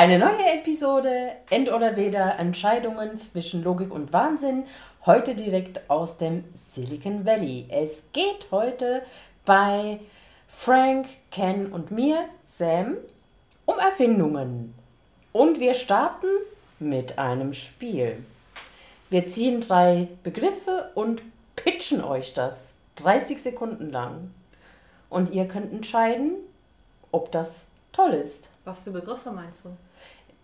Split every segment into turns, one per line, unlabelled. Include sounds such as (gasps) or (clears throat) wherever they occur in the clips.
Eine neue Episode End oder Weder Entscheidungen zwischen Logik und Wahnsinn. Heute direkt aus dem Silicon Valley. Es geht heute bei Frank, Ken und mir, Sam, um Erfindungen. Und wir starten mit einem Spiel. Wir ziehen drei Begriffe und pitchen euch das 30 Sekunden lang. Und ihr könnt entscheiden, ob das toll ist.
Was für Begriffe meinst du?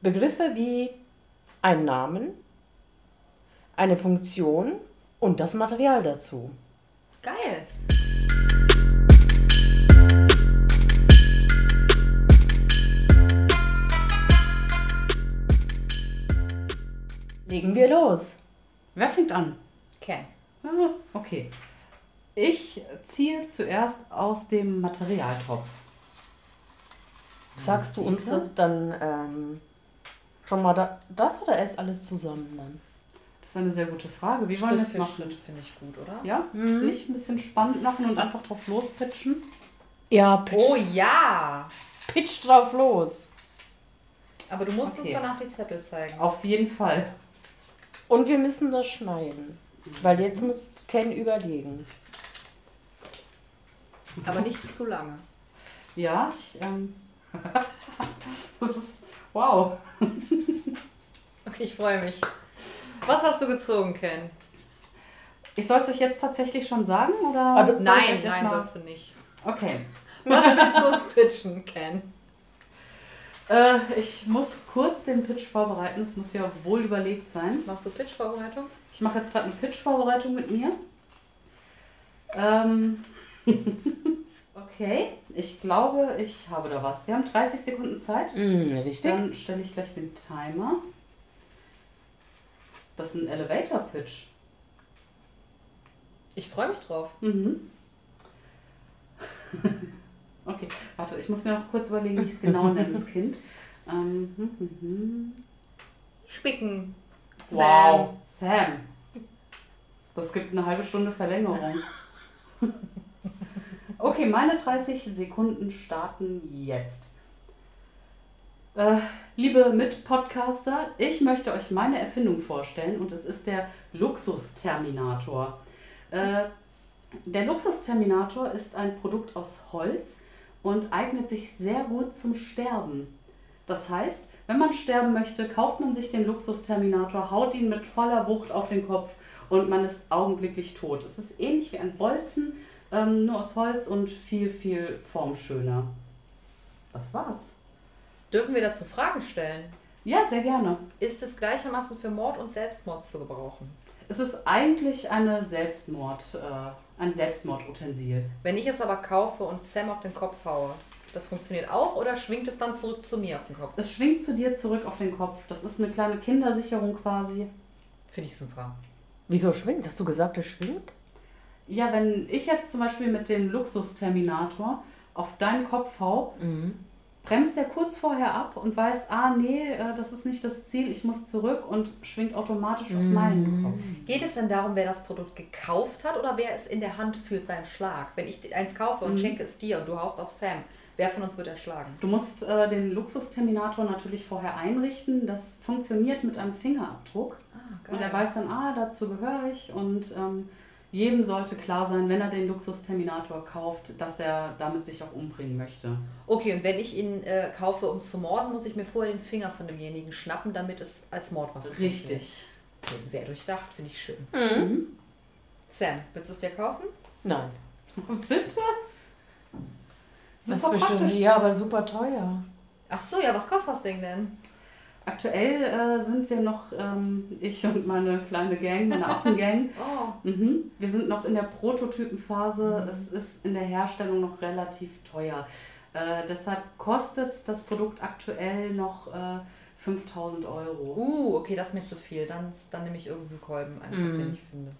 Begriffe wie ein Namen, eine Funktion und das Material dazu.
Geil.
Legen wir los.
Wer fängt an?
Ken.
Ah, okay. Ich ziehe zuerst aus dem Materialtopf.
Sagst du uns dann ähm, schon mal da, das oder erst alles zusammen dann?
Das ist eine sehr gute Frage. Wie wollen wir das machen?
Schritt finde ich gut, oder?
Ja?
Mhm.
Nicht ein bisschen spannend machen und einfach drauf lospitchen?
Ja, pitch,
Oh ja!
pitch drauf los.
Aber du musst
Okay.
uns danach die Zettel zeigen.
Auf jeden Fall.
Und wir müssen das schneiden. Weil jetzt muss Ken überlegen.
Aber nicht zu lange.
Ja, ich, ähm, (laughs) das ist, wow.
Okay, ich freue mich. Was hast du gezogen, Ken?
Ich soll es euch jetzt tatsächlich schon sagen, oder? Ich
Nein, nein,
mal-
sollst du nicht.
Okay.
Was willst du uns pitchen, Ken?
Äh, ich muss kurz den Pitch vorbereiten. Es muss ja wohl überlegt sein.
Machst du Pitch-Vorbereitung?
Ich mache jetzt gerade eine Pitch-Vorbereitung mit mir. Ähm, (laughs) okay, ich glaube, ich habe da was. Wir haben 30 Sekunden Zeit.
Mhm, richtig.
Dann stelle ich gleich den Timer. Das ist ein Elevator-Pitch.
Ich freue mich drauf.
Mhm. (laughs) okay, warte, ich muss mir noch kurz überlegen, wie ich es genau (laughs) nenne, das Kind. Ähm, hm, hm, hm.
Spicken.
Wow, Sam. Das gibt eine halbe Stunde Verlängerung. (laughs) Okay, meine 30 Sekunden starten jetzt. Äh, liebe Mitpodcaster, ich möchte euch meine Erfindung vorstellen und es ist der Luxusterminator. Äh, der Luxusterminator ist ein Produkt aus Holz und eignet sich sehr gut zum Sterben. Das heißt, wenn man sterben möchte, kauft man sich den Luxusterminator, haut ihn mit voller Wucht auf den Kopf und man ist augenblicklich tot. Es ist ähnlich wie ein Bolzen, ähm, nur aus Holz und viel, viel formschöner. Das war's.
Dürfen wir dazu Fragen stellen?
Ja, sehr gerne.
Ist es gleichermaßen für Mord und Selbstmord zu gebrauchen?
Es ist eigentlich eine Selbstmord, äh, ein Selbstmordutensil.
Wenn ich es aber kaufe und Sam auf den Kopf haue, das funktioniert auch oder schwingt es dann zurück zu mir auf den Kopf?
Es schwingt zu dir zurück auf den Kopf. Das ist eine kleine Kindersicherung quasi.
Finde ich super.
Wieso schwingt? Hast du gesagt, es schwingt?
Ja, wenn ich jetzt zum Beispiel mit dem Luxusterminator auf deinen Kopf hau,
Mhm.
bremst er kurz vorher ab und weiß, ah nee, äh, das ist nicht das Ziel, ich muss zurück und schwingt automatisch auf meinen Kopf.
Geht es denn darum, wer das Produkt gekauft hat oder wer es in der Hand führt beim Schlag? Wenn ich eins kaufe und
Mhm.
schenke es dir und du haust auf Sam, wer von uns wird erschlagen?
Du musst äh, den Luxusterminator natürlich vorher einrichten. Das funktioniert mit einem Fingerabdruck.
Ah,
Und er weiß dann, ah, dazu gehöre ich. Und ähm, jedem sollte klar sein, wenn er den Luxusterminator kauft, dass er damit sich auch umbringen möchte.
Okay, und wenn ich ihn äh, kaufe, um zu morden, muss ich mir vorher den Finger von demjenigen schnappen, damit es als Mordwaffe funktioniert.
Richtig.
Okay, sehr durchdacht, finde ich schön.
Mhm.
Sam, willst du es dir kaufen?
Nein. (laughs)
Bitte?
Das
Super
ist bestimmt, ja, aber super teuer.
Ach so, ja, was kostet das Ding denn?
Aktuell äh, sind wir noch, ähm, ich und meine kleine Gang, meine (laughs) Affengang,
Oh,
Mhm. Wir sind noch in der Prototypenphase. Es ist in der Herstellung noch relativ teuer. Äh, deshalb kostet das Produkt aktuell noch äh, 5000 Euro.
uh, okay, das ist mir zu viel. Dann, dann nehme ich irgendeinen Kolben einfach,
Mhm.
den ich finde.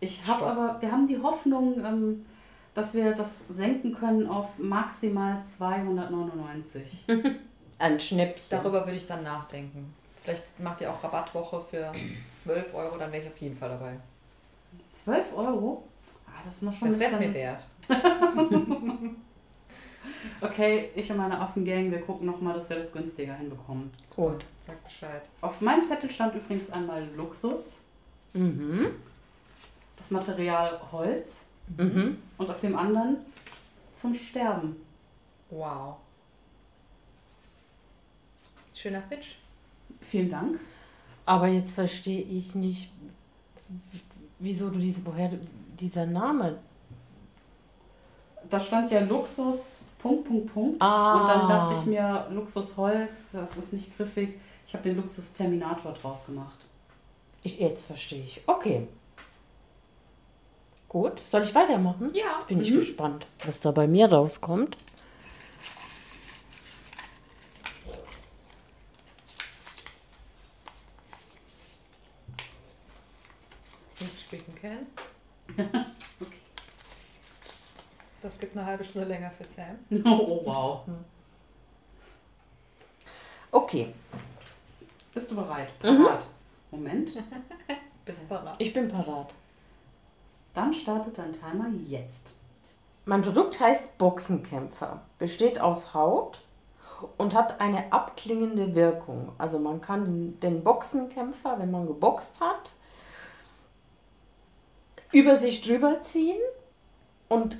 Ich habe aber, wir haben die Hoffnung, ähm, dass wir das senken können auf maximal 299. (laughs)
Ein Schnäppchen.
Darüber würde ich dann nachdenken. Vielleicht macht ihr auch Rabattwoche für 12 Euro, dann wäre ich auf jeden Fall dabei.
12 Euro? Ah, das ist noch schon
Das wäre es mir wert. (laughs)
Okay, ich und meine Affengang, wir gucken nochmal, dass wir das günstiger hinbekommen.
Gut.
Sag Bescheid.
Auf meinem Zettel stand übrigens einmal Luxus,
Mhm.
das Material Holz
Mhm.
und auf dem anderen zum Sterben.
Wow. Schöner Pitch.
Vielen Dank.
Aber jetzt verstehe ich nicht, wieso du diese, woher dieser Name.
Da stand ja Luxus, Punkt, Punkt, Punkt.
Ah.
Und dann dachte ich mir, Luxusholz, das ist nicht griffig. Ich habe den Luxus Terminator draus gemacht.
Ich, jetzt verstehe ich. Okay. Gut. Soll ich weitermachen?
Ja.
Jetzt bin ich
Mhm.
gespannt, was da bei mir rauskommt.
Können. (laughs)
Okay.
Das gibt eine halbe Stunde länger für Sam. (laughs)
Oh, wow.
Okay.
Bist du bereit?
Mhm.
Parat. Moment. (laughs)
Bist parat.
Ich bin parat.
Dann startet dein Timer jetzt.
Mein Produkt heißt Boxenkämpfer. Besteht aus Haut und hat eine abklingende Wirkung. Also man kann den Boxenkämpfer, wenn man geboxt hat, über sich drüber ziehen und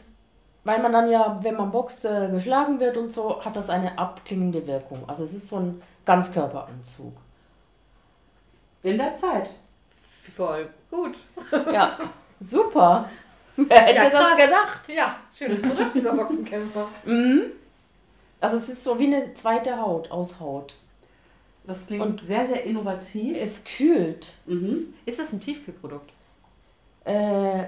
weil man dann ja, wenn man boxt, äh, geschlagen wird und so, hat das eine abklingende Wirkung. Also es ist so ein Ganzkörperanzug.
In der Zeit.
Voll gut.
Ja, (laughs) super. Wer hätte
Ja,
das gedacht?
Ja, schönes Produkt, dieser Boxenkämpfer.
Mhm. Also es ist so wie eine zweite Haut aus Haut.
Das klingt
Und-
sehr, sehr innovativ.
Es kühlt.
Mhm.
Ist das ein Tiefkühlprodukt?
Äh,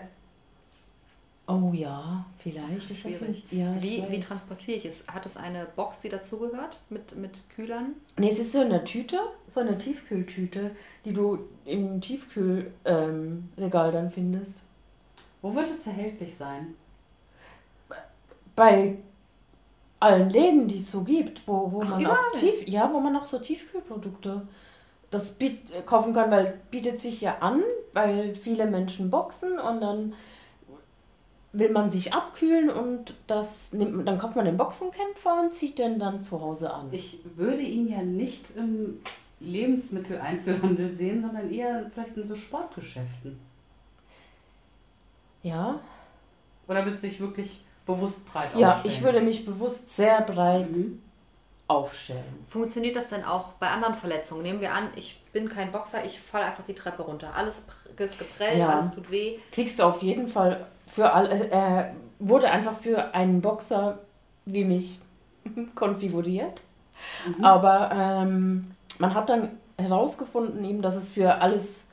oh ja, vielleicht ist das
Schwierig.
ein, ja, ich
Wie, wie transportiere ich es? Hat es eine Box, die dazugehört mit, mit Kühlern?
Nee, es ist so eine Tüte, so eine Tiefkühltüte, die du im Tiefkühlregal ähm, dann findest.
Wo wird es erhältlich sein?
Bei allen Läden, die es so gibt, wo, wo
Ach,
man
überall?
auch tief, ja, wo man auch so Tiefkühlprodukte das kaufen kann, weil bietet sich ja an, weil viele Menschen boxen und dann will man sich abkühlen und das nimmt, man- dann kauft man den Boxenkämpfer und zieht den dann zu Hause an.
Ich würde ihn ja nicht im Lebensmitteleinzelhandel sehen, sondern eher vielleicht in so Sportgeschäften.
ja,
Oder willst du dich wirklich bewusst breit
ja,
aufstellen?
ich würde mich bewusst sehr breit
Mhm.
Aufstellen.
Funktioniert das denn auch bei anderen Verletzungen? Nehmen wir an, ich bin kein Boxer, ich falle einfach die Treppe runter. Alles ist geprellt,
Ja.
alles tut weh.
Kriegst du auf jeden Fall für all, äh, er wurde einfach für einen Boxer wie mich (laughs) konfiguriert.
Mhm.
Aber ähm, man hat dann herausgefunden, eben, dass es für alles,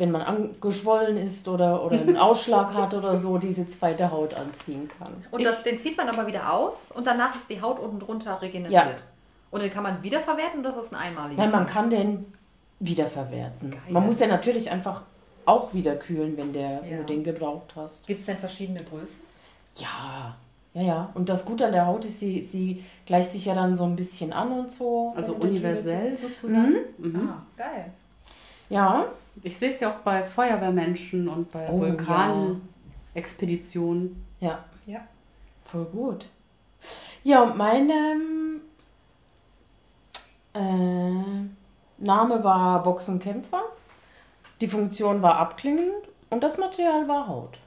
wenn man angeschwollen ist oder, oder einen (laughs) Ausschlag hat oder so, diese zweite Haut anziehen kann.
Und
Ich-
das, den zieht man aber wieder aus und danach ist die Haut unten drunter regeneriert.
Ja.
Und den kann man wiederverwerten oder ist das ein einmaliges?
Nein, man kann den wiederverwerten.
Geil.
Man muss den natürlich einfach auch wieder kühlen, wenn, der,
Ja.
du den gebraucht hast.
Gibt es denn verschiedene Größen?
Ja, ja, ja. Und das Gute an der Haut ist, sie, sie gleicht sich ja dann so ein bisschen an und so.
Also universell sozusagen. Mhm.
Ah, geil.
Ja,
Ich sehe es ja auch bei Feuerwehrmenschen und bei
Oh,
Vulkanexpeditionen.
ja.
Ja.
Voll gut. Ja, und mein ähm, äh, Name war Boxenkämpfer. Die Funktion war abklingend und das Material war Haut.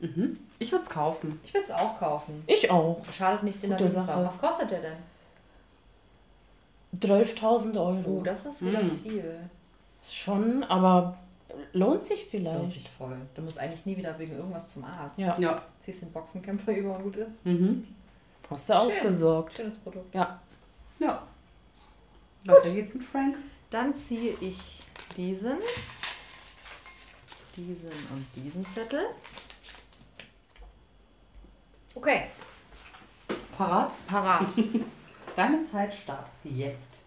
Mhm. Ich würde es kaufen.
Ich würde es auch kaufen.
Ich auch.
Schadet nicht in der
Gute
Lösung.
Sache.
Was kostet der denn?
12.000 Euro.
Oh, das ist wieder
Mm.
viel.
Schon, aber lohnt sich vielleicht.
Lohnt sich voll. Du musst eigentlich nie wieder wegen irgendwas zum Arzt.
Ja,
Ja.
Ziehst den Boxenkämpfer über und gut ist.
Mhm.
hast du
Schön.
ausgesorgt.
Schönes Produkt.
Ja. Weiter geht's mit Frank.
Dann ziehe ich diesen, diesen und diesen Zettel. Okay,
Parat.
parat.
Deine Zeit startet jetzt.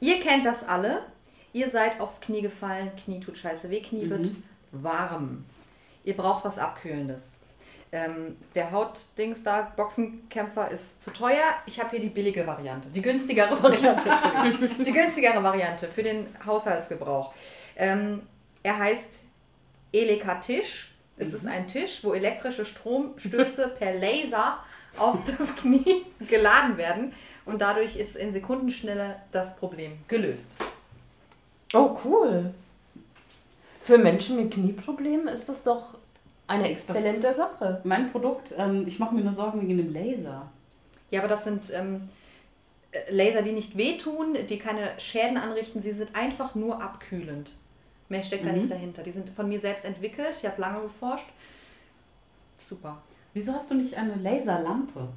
Ihr kennt das alle. Ihr seid aufs Knie gefallen. Knie tut scheiße weh. Knie wird warm. Ihr braucht was Abkühlendes. Ähm, der Hautdings da, Boxenkämpfer, ist zu teuer. Ich habe hier die billige Variante. Die günstigere Variante. (laughs) Die günstigere Variante für den Haushaltsgebrauch. Ähm, er heißt Eleka Tisch. Es ist ein Tisch, wo elektrische Stromstöße per Laser auf (laughs) das Knie geladen werden und dadurch ist in Sekundenschnelle das Problem gelöst.
Oh, cool. Für Menschen mit Knieproblemen ist das doch eine exzellente Sache.
Mein Produkt, ähm, ich mache mir nur Sorgen wegen dem Laser.
Ja, aber das sind ähm, äh, Laser, die nicht wehtun, die keine Schäden anrichten, sie sind einfach nur abkühlend. Mehr steckt da
Mhm.
nicht dahinter. Die sind von mir selbst entwickelt, ich habe lange geforscht. Super.
Wieso hast du nicht eine Laserlampe?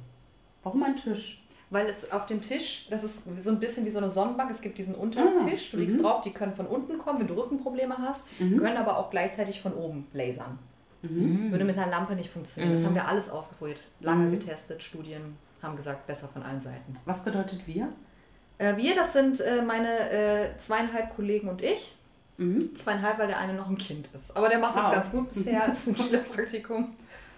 Warum ein Tisch?
Weil es auf dem Tisch, das ist so ein bisschen wie so eine Sonnenbank, es gibt diesen Untertisch, du liegst
mhm.
drauf, die können von unten kommen, wenn du Rückenprobleme hast,
Mhm.
können aber auch gleichzeitig von oben lasern.
Mhm.
Würde mit einer Lampe nicht funktionieren. Das haben wir alles ausprobiert, lange getestet, Studien haben gesagt, besser von allen Seiten.
Was bedeutet wir?
Äh, wir, das sind äh, meine äh, zweieinhalb Kollegen und ich.
Mhm.
Zweieinhalb, weil der eine noch ein Kind ist. Aber der macht das
Ah.
ganz gut bisher, (laughs) ist ein Schülerpraktikum.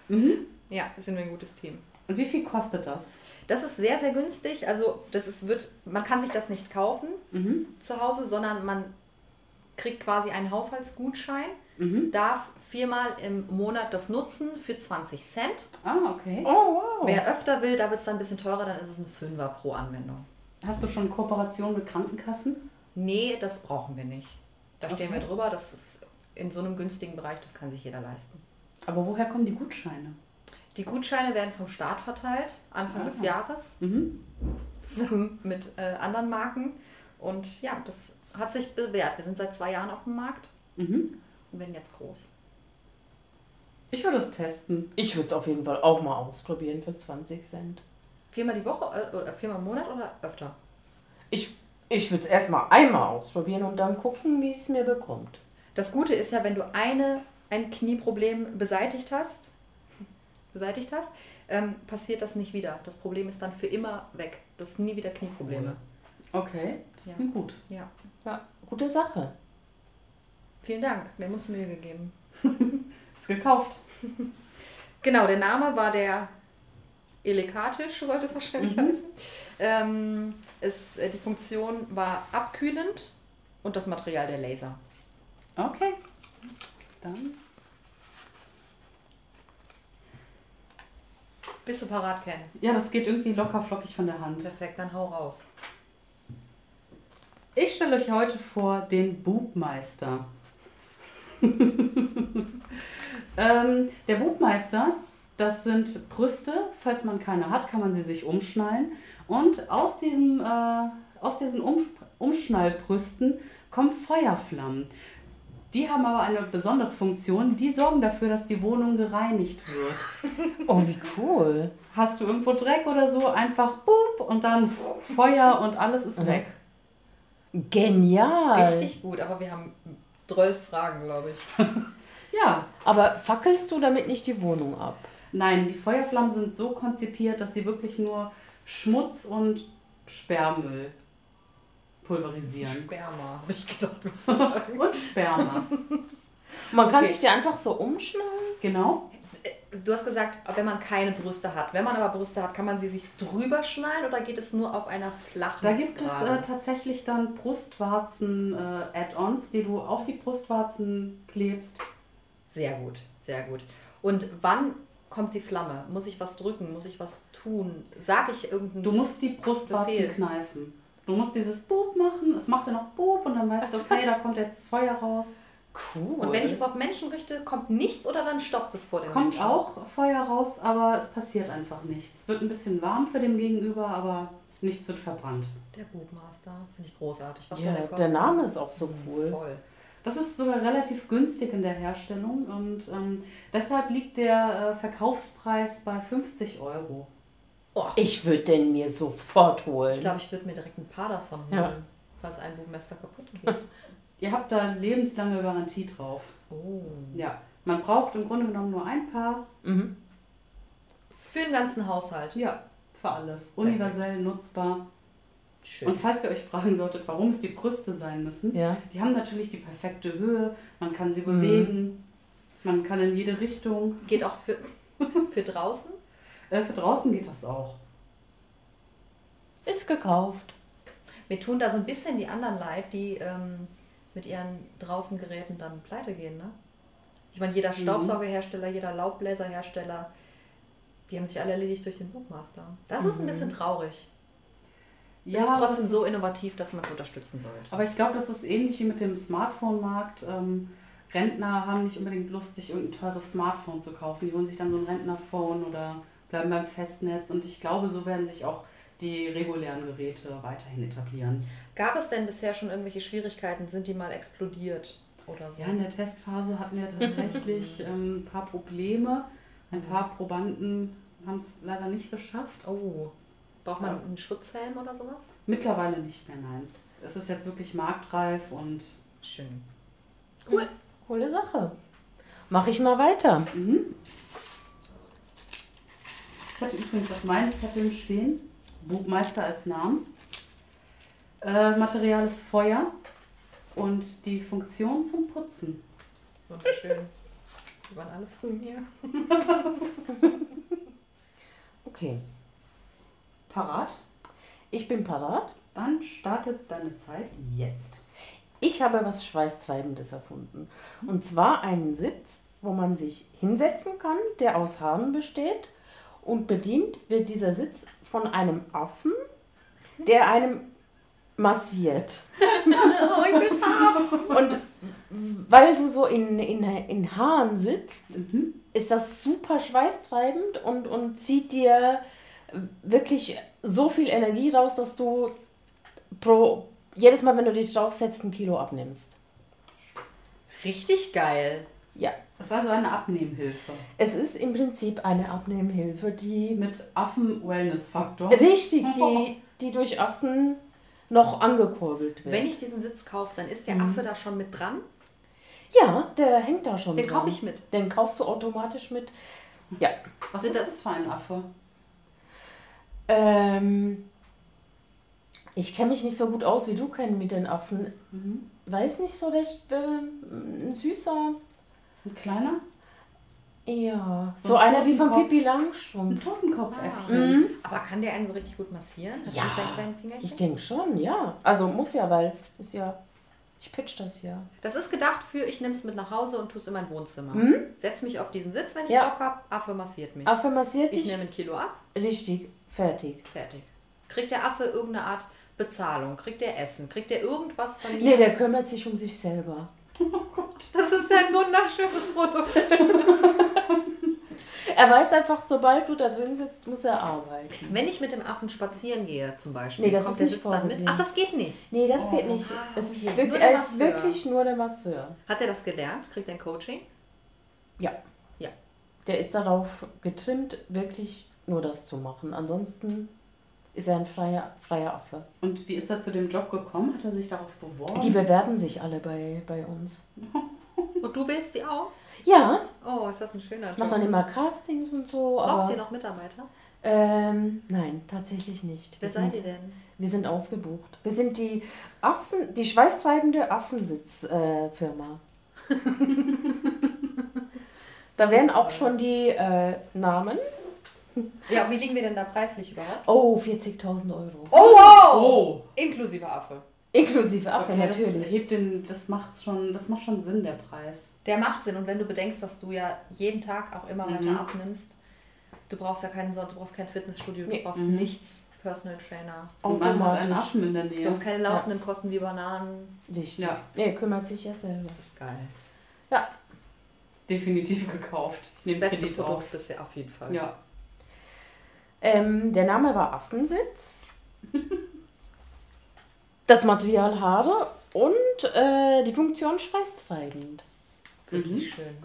Mhm.
Ja, sind wir ein gutes Team.
Und wie viel kostet das?
Das ist sehr, sehr günstig. Also das ist, wird, man kann sich das nicht kaufen
Mhm.
zu Hause, sondern man kriegt quasi einen Haushaltsgutschein,
Mhm.
darf viermal im Monat das nutzen für 20 Cent.
Ah, okay.
Oh, wow.
Wer öfter will, da wird es dann ein bisschen teurer, dann ist es ein Fünfer pro Anwendung.
Hast du schon Kooperation mit Krankenkassen?
Nee, das brauchen wir nicht. Da stehen
Okay.
wir drüber, das ist in so einem günstigen Bereich, das kann sich jeder leisten.
Aber woher kommen die Gutscheine?
Die Gutscheine werden vom Staat verteilt, Anfang des
Ah.
Jahres,
Mhm.
zusammen mit äh, anderen Marken. Und ja, das hat sich bewährt. Wir sind seit zwei Jahren auf dem Markt
Mhm.
und werden jetzt groß.
Ich würde es testen.
Ich würde es auf jeden Fall auch mal ausprobieren für 20 Cent.
Viermal die Woche äh, oder viermal im Monat oder öfter?
Ich, ich würde es erstmal einmal ausprobieren und dann gucken, wie es mir bekommt.
Das Gute ist ja, wenn du eine, ein Knieproblem beseitigt hast, beseitigt hast, ähm, passiert das nicht wieder. Das Problem ist dann für immer weg. Du hast nie wieder Knieprobleme.
Okay, das
Ja.
klingt gut.
Ja.
Ja, gute Sache.
Vielen Dank. Wir haben uns Mühe gegeben. (laughs)
Ist gekauft. (laughs)
Genau, der Name war der Elekatisch, sollte es wahrscheinlich
Mhm.
heißen. Ähm, es, äh, die Funktion war abkühlend und das Material der Laser.
Okay. Dann.
Bist du parat, Ken?
Ja, das geht irgendwie locker flockig von der Hand.
Perfekt, dann hau raus.
Ich stelle euch heute vor den Bubmeister. (laughs) ähm, der Bubmeister, das sind Brüste. Falls man keine hat, kann man sie sich umschnallen. Und aus, diesem, äh, aus diesen um Umschnallbrüsten kommen Feuerflammen. Die haben aber eine besondere Funktion. Die sorgen dafür, dass die Wohnung gereinigt wird. (laughs)
Oh, wie cool.
Hast du irgendwo Dreck oder so, einfach boop und dann Feuer und alles ist
Mhm.
weg.
Genial.
Richtig gut, aber wir haben 12 Fragen, glaube ich. (laughs)
Ja,
Aber fackelst du damit nicht die Wohnung ab?
Nein, die Feuerflammen sind so konzipiert, dass sie wirklich nur Schmutz und Sperrmüll pulverisieren.
Sperma, habe ich gedacht, was du sagen.
und Sperma. (laughs)
Man kann
Okay.
sich die einfach so umschneiden?
Genau.
Du hast gesagt, wenn man keine Brüste hat. Wenn man aber Brüste hat, kann man sie sich drüber schnallen oder geht es nur auf einer flachen
Da gibt es
Gerade?
äh, tatsächlich dann Brustwarzen-Add-ons, die du auf die Brustwarzen klebst.
Sehr gut, sehr gut. Und wann kommt die Flamme? Muss ich was drücken? Muss ich was tun? Sag ich irgendeinen...
Du musst die Brustwarzen
Befehl.
kneifen. Du musst dieses Boop machen, es macht dann noch Boop und dann weißt du, okay, da kommt jetzt das Feuer raus.
Cool.
Und wenn ich es auf Menschen richte, kommt nichts oder dann stoppt es vor dem
Kommt
Menschen?
auch Feuer raus, aber es passiert einfach nichts. Es wird ein bisschen warm für den Gegenüber, aber nichts wird verbrannt.
Der Bootmaster, finde ich großartig. Was
ja, der,
kosten?
Name ist auch so cool.
Voll.
Das ist sogar relativ günstig in der Herstellung und ähm, deshalb liegt der äh, Verkaufspreis bei 50 Euro.
Oh,
Ich würde den mir sofort holen.
ich glaube, ich würde mir direkt ein paar davon holen,
Ja.
falls ein Bootmaster kaputt geht. (laughs)
Ihr habt da lebenslange Garantie drauf.
Oh.
Ja, man braucht im Grunde genommen nur ein Paar.
mhm.
Für den ganzen Haushalt.
Ja, für alles. Universell nutzbar.
Schön.
Und falls ihr euch fragen solltet, warum es die Brüste sein müssen,
Ja.
die haben natürlich die perfekte Höhe, man kann sie
Mhm.
bewegen, man kann in jede Richtung.
Geht auch für, für draußen?
Äh, für draußen geht das auch.
Ist gekauft.
Mir tun da so ein bisschen die anderen leid, die ähm, mit ihren draußen Geräten dann pleite gehen, ne? Ich meine, jeder Staubsaugerhersteller, jeder Laubbläserhersteller, Die haben sich alle erledigt durch den Bookmaster. Das ist ein bisschen traurig.
Ja,
es ist trotzdem so innovativ, dass man es unterstützen sollte.
Aber ich glaube, das ist ähnlich wie mit dem Smartphone-Markt. Ähm, Rentner haben nicht unbedingt Lust, sich irgendein teures Smartphone zu kaufen. Die holen sich dann so ein Rentnerphone oder bleiben beim Festnetz. Und ich glaube, so werden sich auch die regulären Geräte weiterhin etablieren.
Gab es denn bisher schon irgendwelche Schwierigkeiten? Sind die mal explodiert oder so?
Ja, in der Testphase hatten wir tatsächlich (laughs) ähm, ein paar Probleme. Ein paar Probanden haben es leider nicht geschafft.
Oh. Braucht man
Ja.
einen Schutzhelm oder sowas?
Mittlerweile nicht mehr, nein. Es ist jetzt wirklich marktreif und
Schön.
Coole Sache. Mache ich mal weiter.
Mhm. Ich hatte übrigens auf meinen Zetteln stehen, Buchmeister als Namen. Äh, Material ist Feuer und die Funktion zum Putzen.
Wunderschön. Die waren alle früh hier. (laughs)
Okay.
Parat?
Ich bin parat.
Dann startet deine Zeit jetzt.
Ich habe was Schweißtreibendes erfunden. Und zwar einen Sitz, wo man sich hinsetzen kann, der aus Haaren besteht. Und bedient wird dieser Sitz von einem Affen, der einem massiert.
Oh, ich will's haben.
Und weil du so in, in, in Haaren sitzt,
Mhm.
ist das super schweißtreibend und, und zieht dir wirklich so viel Energie raus, dass du pro jedes Mal, wenn du dich draufsetzt, ein Kilo abnimmst.
Richtig geil.
Ja,
Das ist also eine Abnehmhilfe
es ist im Prinzip eine Abnehmhilfe, die
mit Affen-Wellness-Faktor.
richtig, die, die durch Affen noch angekurbelt wird.
Wenn ich diesen Sitz kaufe, dann ist der
Mhm.
Affe da schon mit dran.
ja, der hängt da schon
Den
dran.
kaufe ich mit.
Den kaufst du automatisch mit. Ja.
Was ist
das-
das für ein Affe?
Ähm, ich kenne mich nicht so gut aus wie du kennen mit den Affen.
Mhm.
Weiß nicht so recht, ähm, ein süßer.
Ein kleiner?
Ja,
So
so
ein
einer wie von. Pippi
Ein
Langstrumpf.
Totenkopfäffchen.
Mhm.
Aber kann der einen so richtig gut massieren? Das
Ja? Ich denke schon, ja. Also muss ja, weil ist ja. Ich pitch das ja.
Das ist gedacht für, ich nehme es mit nach Hause und tue es in mein Wohnzimmer.
Mhm.
Setz mich auf diesen Sitz, wenn ich
Ja.
Bock habe. Affe massiert mich.
Affe massiert
Ich
dich.
nehme ein Kilo ab,
Richtig, fertig.
fertig. Kriegt der Affe irgendeine Art Bezahlung? Kriegt der Essen? Kriegt der irgendwas von mir?
Nee, der kümmert sich um sich selber. (laughs)
das ist ein wunderschönes Produkt. (laughs)
Er weiß einfach, sobald du da drin sitzt, muss er arbeiten.
Wenn ich mit dem Affen spazieren gehe, zum Beispiel,
Nee, das
kommt
ist
der
nicht
mit. Ach, das geht nicht.
Nee, das
Oh.
geht nicht.
Ah,
Es
okay.
ist, wirklich, er ist wirklich nur der Masseur.
Hat er das gelernt? Kriegt er ein Coaching?
Ja.
Ja.
Der ist darauf getrimmt, wirklich nur das zu machen. Ansonsten ist er ein freier, freier Affe.
Und wie ist er zu dem Job gekommen? Hat er sich darauf beworben?
Die bewerben sich alle bei, bei uns. (laughs)
Und du wählst sie aus?
Ja,
Oh, ist das ein schöner
ich mache dann
Job.
immer Castings und so.
Braucht ihr noch Mitarbeiter?
ähm, nein, tatsächlich nicht.
Wer
Wir
seid
sind,
ihr denn?
Wir sind ausgebucht. Wir sind die Affen, die schweißtreibende Affensitzfirma. Äh, (laughs) da werden auch schon die äh, Namen. (laughs)
Ja, wie liegen wir denn da preislich überhaupt?
Oh, 40.000 Euro.
Oh, wow!
Oh!
Inklusive Affe.
Inklusive Affe,
Okay, das,
natürlich.
hebt den, das, macht's schon, das macht schon Sinn, der Preis.
Der macht Sinn. Und wenn du bedenkst, dass du ja jeden Tag auch immer
Mhm.
weiter abnimmst, du brauchst ja keinen, du brauchst kein Fitnessstudio, du
Nee.
brauchst
Mhm.
nichts, Personal Trainer.
Und man hat einen. Affen in der
Du
Nähe.
hast keine laufenden Kosten wie Bananen.
Richtig.
Ja.
Nee, kümmert sich ja selber.
Das ist geil.
Ja.
Definitiv gekauft. Ich
Das beste Produkt
auf.
bisher auf jeden Fall.
Ja.
Ähm, der Name war Affensitz. Das Material Haare und äh, die Funktion schweißtreibend.
Wirklich schön.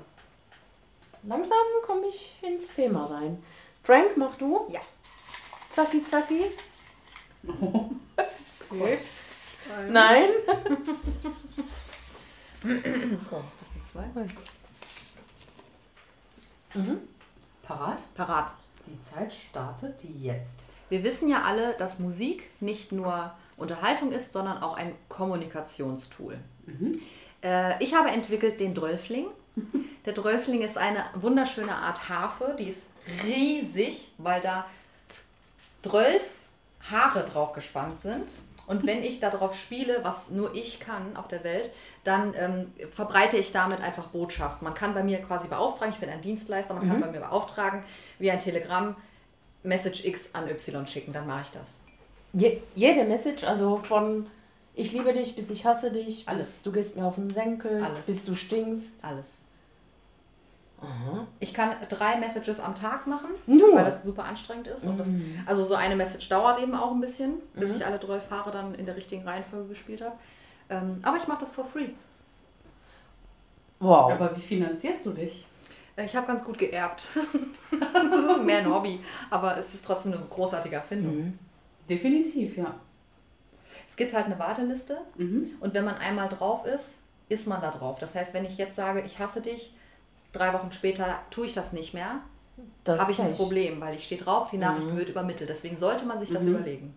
Langsam komme ich ins Thema rein. Frank, mach du?
Ja.
Zacki, zacki. (laughs)
Okay.
Nein. (laughs)
Oh, das sind zwei.
Mhm.
Parat?
Parat.
Die Zeit startet jetzt.
Wir wissen ja alle, dass Musik nicht nur Unterhaltung ist, sondern auch ein Kommunikationstool.
Mhm.
Äh, ich habe entwickelt den Drölfling. Der Drölfling ist eine wunderschöne Art Harfe, die ist riesig, weil da zwölf Haare drauf gespannt sind Und wenn ich darauf spiele, was nur ich kann auf der Welt, dann ähm, verbreite ich damit einfach Botschaft. Man kann bei mir quasi beauftragen, ich bin ein Dienstleister, man kann bei mir beauftragen, wie ein Telegramm Message X an Y schicken, dann mache ich das.
Je, jede Message, also von ich liebe dich bis ich hasse dich,
Alles.
bis du gehst mir auf den Senkel,
Alles.
bis du stinkst.
Alles.
Aha.
Ich kann drei Messages am Tag machen,
Nur.
weil das super anstrengend ist. Und das,
Mhm.
also so eine Message dauert eben auch ein bisschen, bis
Mhm.
ich alle drei Fahre dann in der richtigen Reihenfolge gespielt habe. Ähm, aber ich mache das for free.
Wow.
Aber wie finanzierst du dich?
Äh, Ich habe ganz gut geerbt. (laughs) das ist mehr ein Hobby, aber es ist trotzdem eine großartige Erfindung.
Mhm.
Definitiv, ja.
Es gibt halt eine Warteliste
Mhm.
und wenn man einmal drauf ist, ist man da drauf. Das heißt, wenn ich jetzt sage, ich hasse dich, drei Wochen später tue ich das nicht mehr, habe ich ein. Problem, weil ich stehe drauf, die Nachricht
Mhm.
wird übermittelt. Deswegen sollte man sich das
Mhm.
überlegen.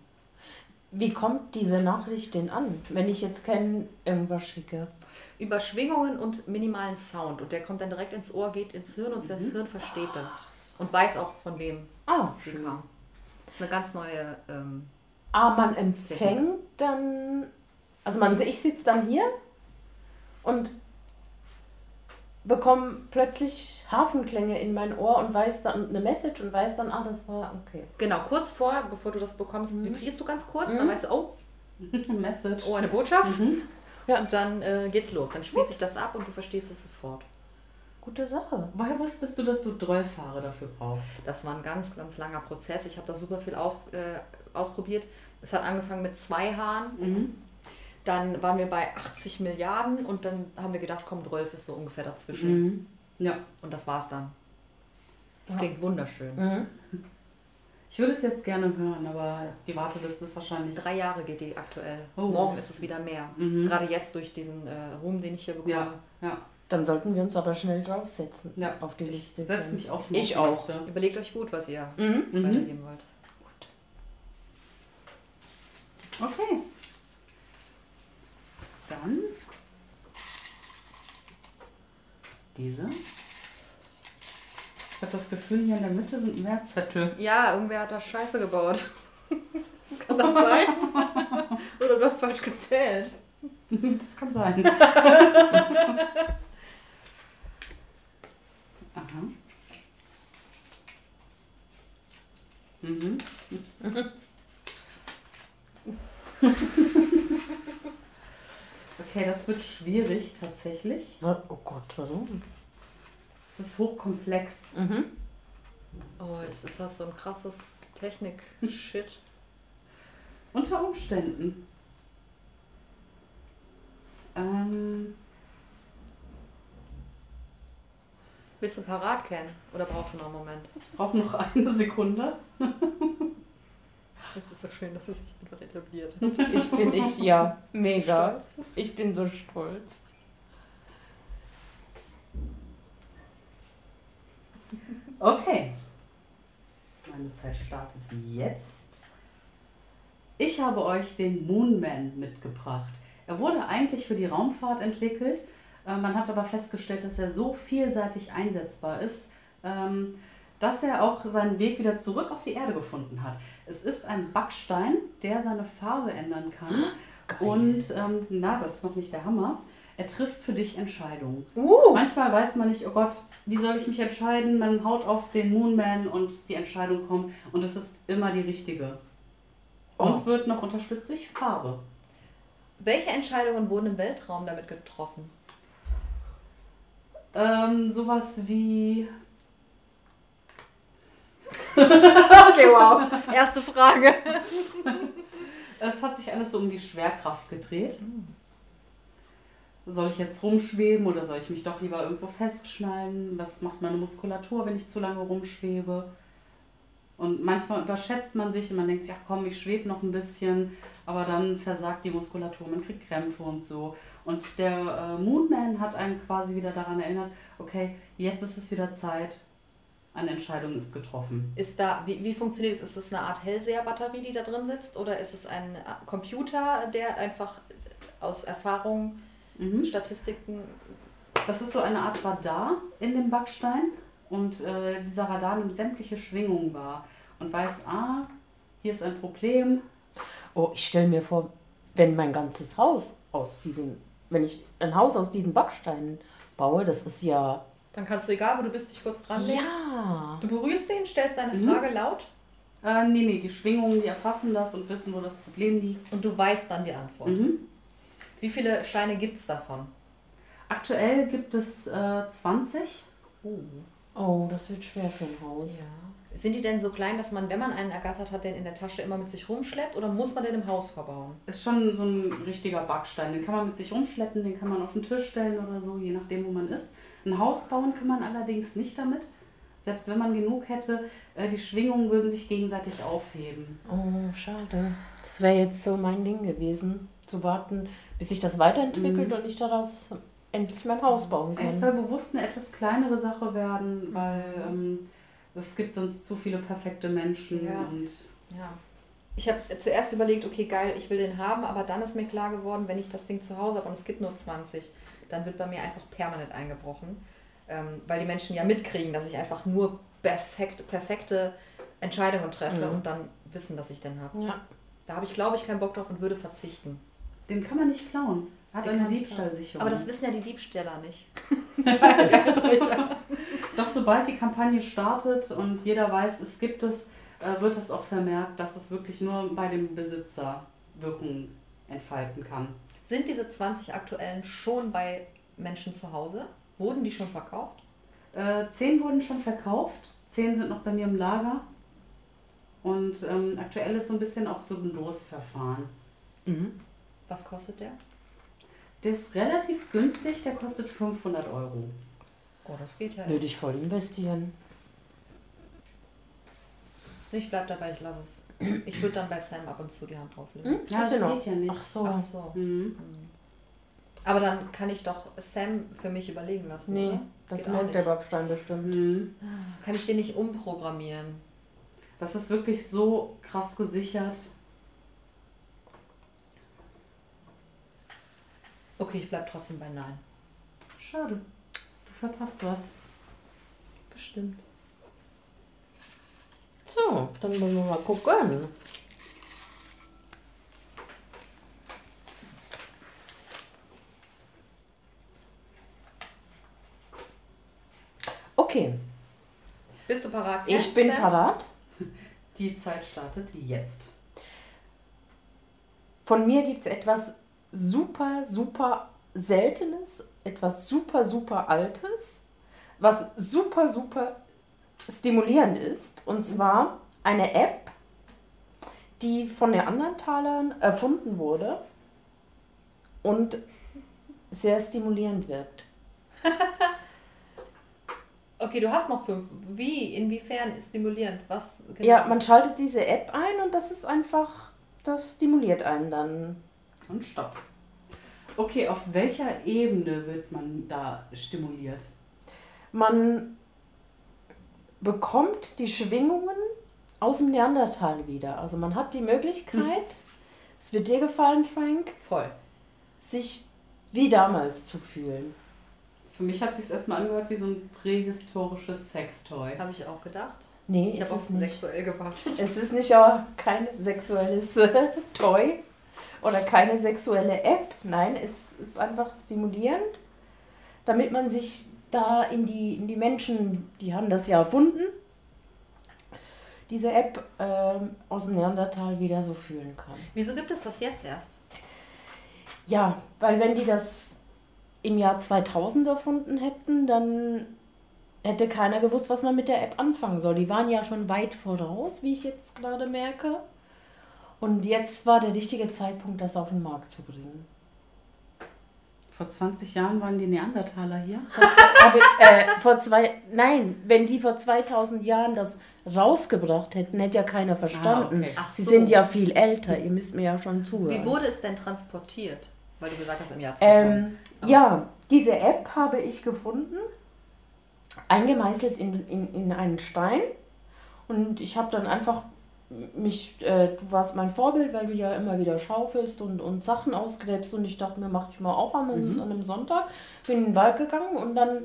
Wie kommt diese Nachricht denn an, wenn ich jetzt kein irgendwas schicke?
Über Schwingungen und minimalen Sound. Und der kommt dann direkt ins Ohr, geht ins Hirn und
Mhm.
das Hirn versteht das. Und weiß auch, von wem
Ah,
sie
schön.
kam. Das ist eine ganz neue. Ähm,
Ah, man empfängt dann, also man, ich sitze dann hier und bekomme plötzlich Hafenklänge in mein Ohr und weiß dann eine Message und weiß dann, ah, das war okay.
genau, kurz vorher, bevor du das bekommst,
Mhm.
vibrierst du ganz kurz,
Mhm.
dann weißt du, oh, (laughs)
Message.
oh, eine Botschaft.
Mhm.
Ja.
Und dann äh, geht's los. Dann spielt sich das ab und du verstehst es sofort.
Gute Sache.
Woher wusstest du, dass du Drollfahrer dafür brauchst?
Das war ein ganz, ganz langer Prozess. Ich habe da super viel auf, äh, ausprobiert. Es hat angefangen mit zwei Haaren.
Mhm.
Dann waren wir bei 80 Milliarden und dann haben wir gedacht, komm, 12 ist so ungefähr dazwischen.
Mhm. Ja.
Und das war's dann. Das
Ja.
klingt wunderschön.
Mhm.
Ich würde es jetzt gerne hören, aber die Warteliste ist wahrscheinlich.
Drei Jahre geht die aktuell.
Oh.
Morgen ist es wieder mehr.
Mhm.
Gerade jetzt durch diesen äh, Ruhm, den ich hier bekomme.
Ja, ja.
Dann sollten wir uns aber schnell draufsetzen
Ja.
auf die Liste.
Ich setze mich auch schon
Ich
auf die
auch.
Liste.
Überlegt euch gut, was ihr
Mhm.
Mhm.
weitergeben wollt.
Okay. Dann diese. Ich habe das Gefühl, hier in der Mitte sind mehr Zettel.
Ja, irgendwer hat da Scheiße gebaut. (laughs) Kann das sein? (laughs) Oder du hast falsch gezählt.
Das kann sein. (laughs) Aha. Mhm. Okay, das wird schwierig tatsächlich.
Oh Gott, warum?
Es ist hochkomplex.
Mhm.
Oh, jetzt ist das so ein krasses Technik-Shit.
Unter Umständen. Ähm,
Bist du parat, Ken? Oder brauchst du noch einen Moment?
ich brauche noch eine Sekunde. (laughs)
Das ist so schön, dass es sich einfach etabliert.
Ich bin ich, ja, (laughs) mega. Ich bin so stolz.
Okay. Meine Zeit startet jetzt. Ich habe euch den Moonman mitgebracht. Er wurde eigentlich für die Raumfahrt entwickelt. Äh, Man hat aber festgestellt, dass er so vielseitig einsetzbar ist, ähm, dass er auch seinen Weg wieder zurück auf die Erde gefunden hat. Es ist ein Backstein, der seine Farbe ändern kann. Und ähm, na, das ist noch nicht der Hammer. Er trifft für dich Entscheidungen.
Uh!
Manchmal weiß man nicht, oh Gott, wie soll ich mich entscheiden? Man haut auf den Moonman und die Entscheidung kommt und es ist immer die richtige. Und
Oh.
wird noch unterstützt durch Farbe.
Welche Entscheidungen wurden im Weltraum damit getroffen?
Ähm, sowas wie. (laughs)
Okay, wow. Erste Frage.
Es hat sich alles so um die Schwerkraft gedreht. Soll ich jetzt rumschweben oder soll ich mich doch lieber irgendwo festschnallen? Was macht meine Muskulatur, wenn ich zu lange rumschwebe? Und manchmal überschätzt man sich und man denkt sich, ach komm, ich schwebe noch ein bisschen, aber dann versagt die Muskulatur, man kriegt Krämpfe und so. Und der äh, Moonman hat einen quasi wieder daran erinnert, okay, jetzt ist es wieder Zeit, eine Entscheidung ist getroffen.
Ist da, wie, wie funktioniert es? Ist es eine Art Hellseher-Batterie, die da drin sitzt? Oder ist es ein äh, Computer, der einfach aus Erfahrung,
Mhm.
Statistiken.
Das ist so eine Art Radar in dem Backstein und äh, dieser Radar nimmt sämtliche Schwingungen wahr und weiß, ah, hier ist ein Problem.
Oh, ich stelle mir vor, wenn mein ganzes Haus aus diesen, wenn ich ein Haus aus diesen Backsteinen baue, das ist ja.
Dann kannst du, egal wo du bist, dich kurz dran legen.
Ja.
Du berührst den, stellst deine
Mhm.
Frage laut
Äh, nee, nee, die Schwingungen, die erfassen das und wissen, wo das Problem liegt.
und du weißt dann die Antwort.
Mhm.
Wie viele Steine gibt es davon?
Aktuell gibt es äh, 20.
Oh, das wird schwer für ein Haus.
Ja. Sind die denn so klein, dass man, wenn man einen ergattert hat, den in der Tasche immer mit sich rumschleppt oder muss man den im Haus verbauen?
Ist schon so ein richtiger Backstein. Den kann man mit sich rumschleppen, den kann man auf den Tisch stellen oder so, je nachdem, wo man ist. Ein Haus bauen kann man allerdings nicht damit. Selbst wenn man genug hätte, äh, die Schwingungen würden sich gegenseitig aufheben.
Oh, schade. Das wäre jetzt so mein Ding gewesen, zu warten, bis sich das weiterentwickelt
Mhm.
und ich daraus endlich mein Haus bauen
Es
kann.
soll bewusst eine etwas kleinere Sache werden, weil ähm, es gibt sonst zu viele perfekte Menschen.
Ja.
Und
Ja. Ich habe zuerst überlegt, okay, geil, ich will den haben, aber dann ist mir klar geworden, wenn ich das Ding zu Hause habe und es gibt nur 20, dann wird bei mir einfach permanent eingebrochen. Ähm, weil die Menschen ja mitkriegen, dass ich einfach nur perfekt, perfekte Entscheidungen treffe
Mhm.
und dann wissen, dass ich den habe.
Ja.
Da habe ich, glaube ich, keinen Bock drauf und würde verzichten.
den kann man nicht klauen. Hat
Den
eine Diebstahlsicherung.
Aber das wissen ja die Diebstähler nicht. (laughs)
Doch sobald die Kampagne startet und jeder weiß, es gibt es, äh, wird es auch vermerkt, dass es wirklich nur bei dem Besitzer Wirkung entfalten kann.
Sind diese 20 aktuellen schon bei Menschen zu Hause? Wurden die schon verkauft?
Äh, zehn wurden schon verkauft, zehn sind noch bei mir im Lager. Und ähm, aktuell ist so ein bisschen auch so ein Losverfahren.
Mhm.
Was kostet der?
Der ist relativ günstig, der kostet 500 Euro.
Oh, das geht ja.
Würde ich voll investieren.
Ich bleib dabei, ich lasse es. Ich würde dann bei Sam ab und zu die Hand drauflegen.
Hm?
Ja, das
noch?
geht ja nicht.
Ach so.
Ach so.
Mhm.
Aber dann kann ich doch Sam für mich überlegen lassen.
Nee,
oder?
das
Geht
merkt der. Backstein bestimmt.
Mhm.
Kann ich den nicht umprogrammieren?
Das ist wirklich so krass gesichert.
Okay, ich bleib trotzdem bei Nein.
Schade. Du verpasst was.
Bestimmt. So, dann wollen wir mal gucken. Okay,
Bist du parat?
ich bin
Sam?
parat. (laughs)
Die Zeit startet jetzt.
Von mir gibt es etwas super, super Seltenes, etwas super, super Altes, was super, super stimulierend ist. Und zwar eine App, die von Neandertalern erfunden wurde und sehr stimulierend wirkt. (laughs)
Okay, du hast noch fünf. Wie? Inwiefern stimulierend? Was? genau?
Ja, man schaltet diese App ein und das ist einfach, das stimuliert einen dann.
Und stopp. Okay, auf welcher Ebene wird man da stimuliert?
Man bekommt die Schwingungen aus dem Neandertal wieder. Also man hat die Möglichkeit, es wird dir gefallen, Frank,
Voll.
sich wie damals zu fühlen.
Für mich hat sich erstmal angehört wie so ein prähistorisches Sextoy.
Habe ich auch gedacht.
Nee,
Ich
ist
habe
es
auch
nicht.
sexuell gewartet.
Es ist nicht auch kein sexuelles äh, Toy oder keine sexuelle App. Nein, es ist einfach stimulierend, damit man sich da in die, in die Menschen, die haben das ja erfunden, diese App ähm, aus dem Neandertal wieder so fühlen kann.
Wieso gibt es das jetzt erst?
Ja, weil wenn die das im Jahr 2000 erfunden hätten, dann hätte keiner gewusst, was man mit der App anfangen soll. Die waren ja schon weit voraus, wie ich jetzt gerade merke. Und jetzt war der richtige Zeitpunkt, das auf den Markt zu bringen.
Vor 20 Jahren waren die Neandertaler hier.
Vor zwei, (laughs) aber, äh, vor zwei, nein, wenn die vor 2000 Jahren das rausgebracht hätten, hätte ja keiner verstanden.
okay.
Ach
Sie
so.
sind ja viel älter, ihr müsst mir ja schon zuhören.
Wie wurde es denn transportiert? Weil du gesagt hast, im Jahr 2000.
Ähm, ja, diese App habe ich gefunden, eingemeißelt in, in, in einen Stein. Und ich habe dann einfach mich, äh, du warst mein Vorbild, weil du ja immer wieder schaufelst und, und Sachen ausgräbst. Und ich dachte mir, mach ich mal auch an einem,
Mhm.
an einem Sonntag. Bin in den Wald gegangen und dann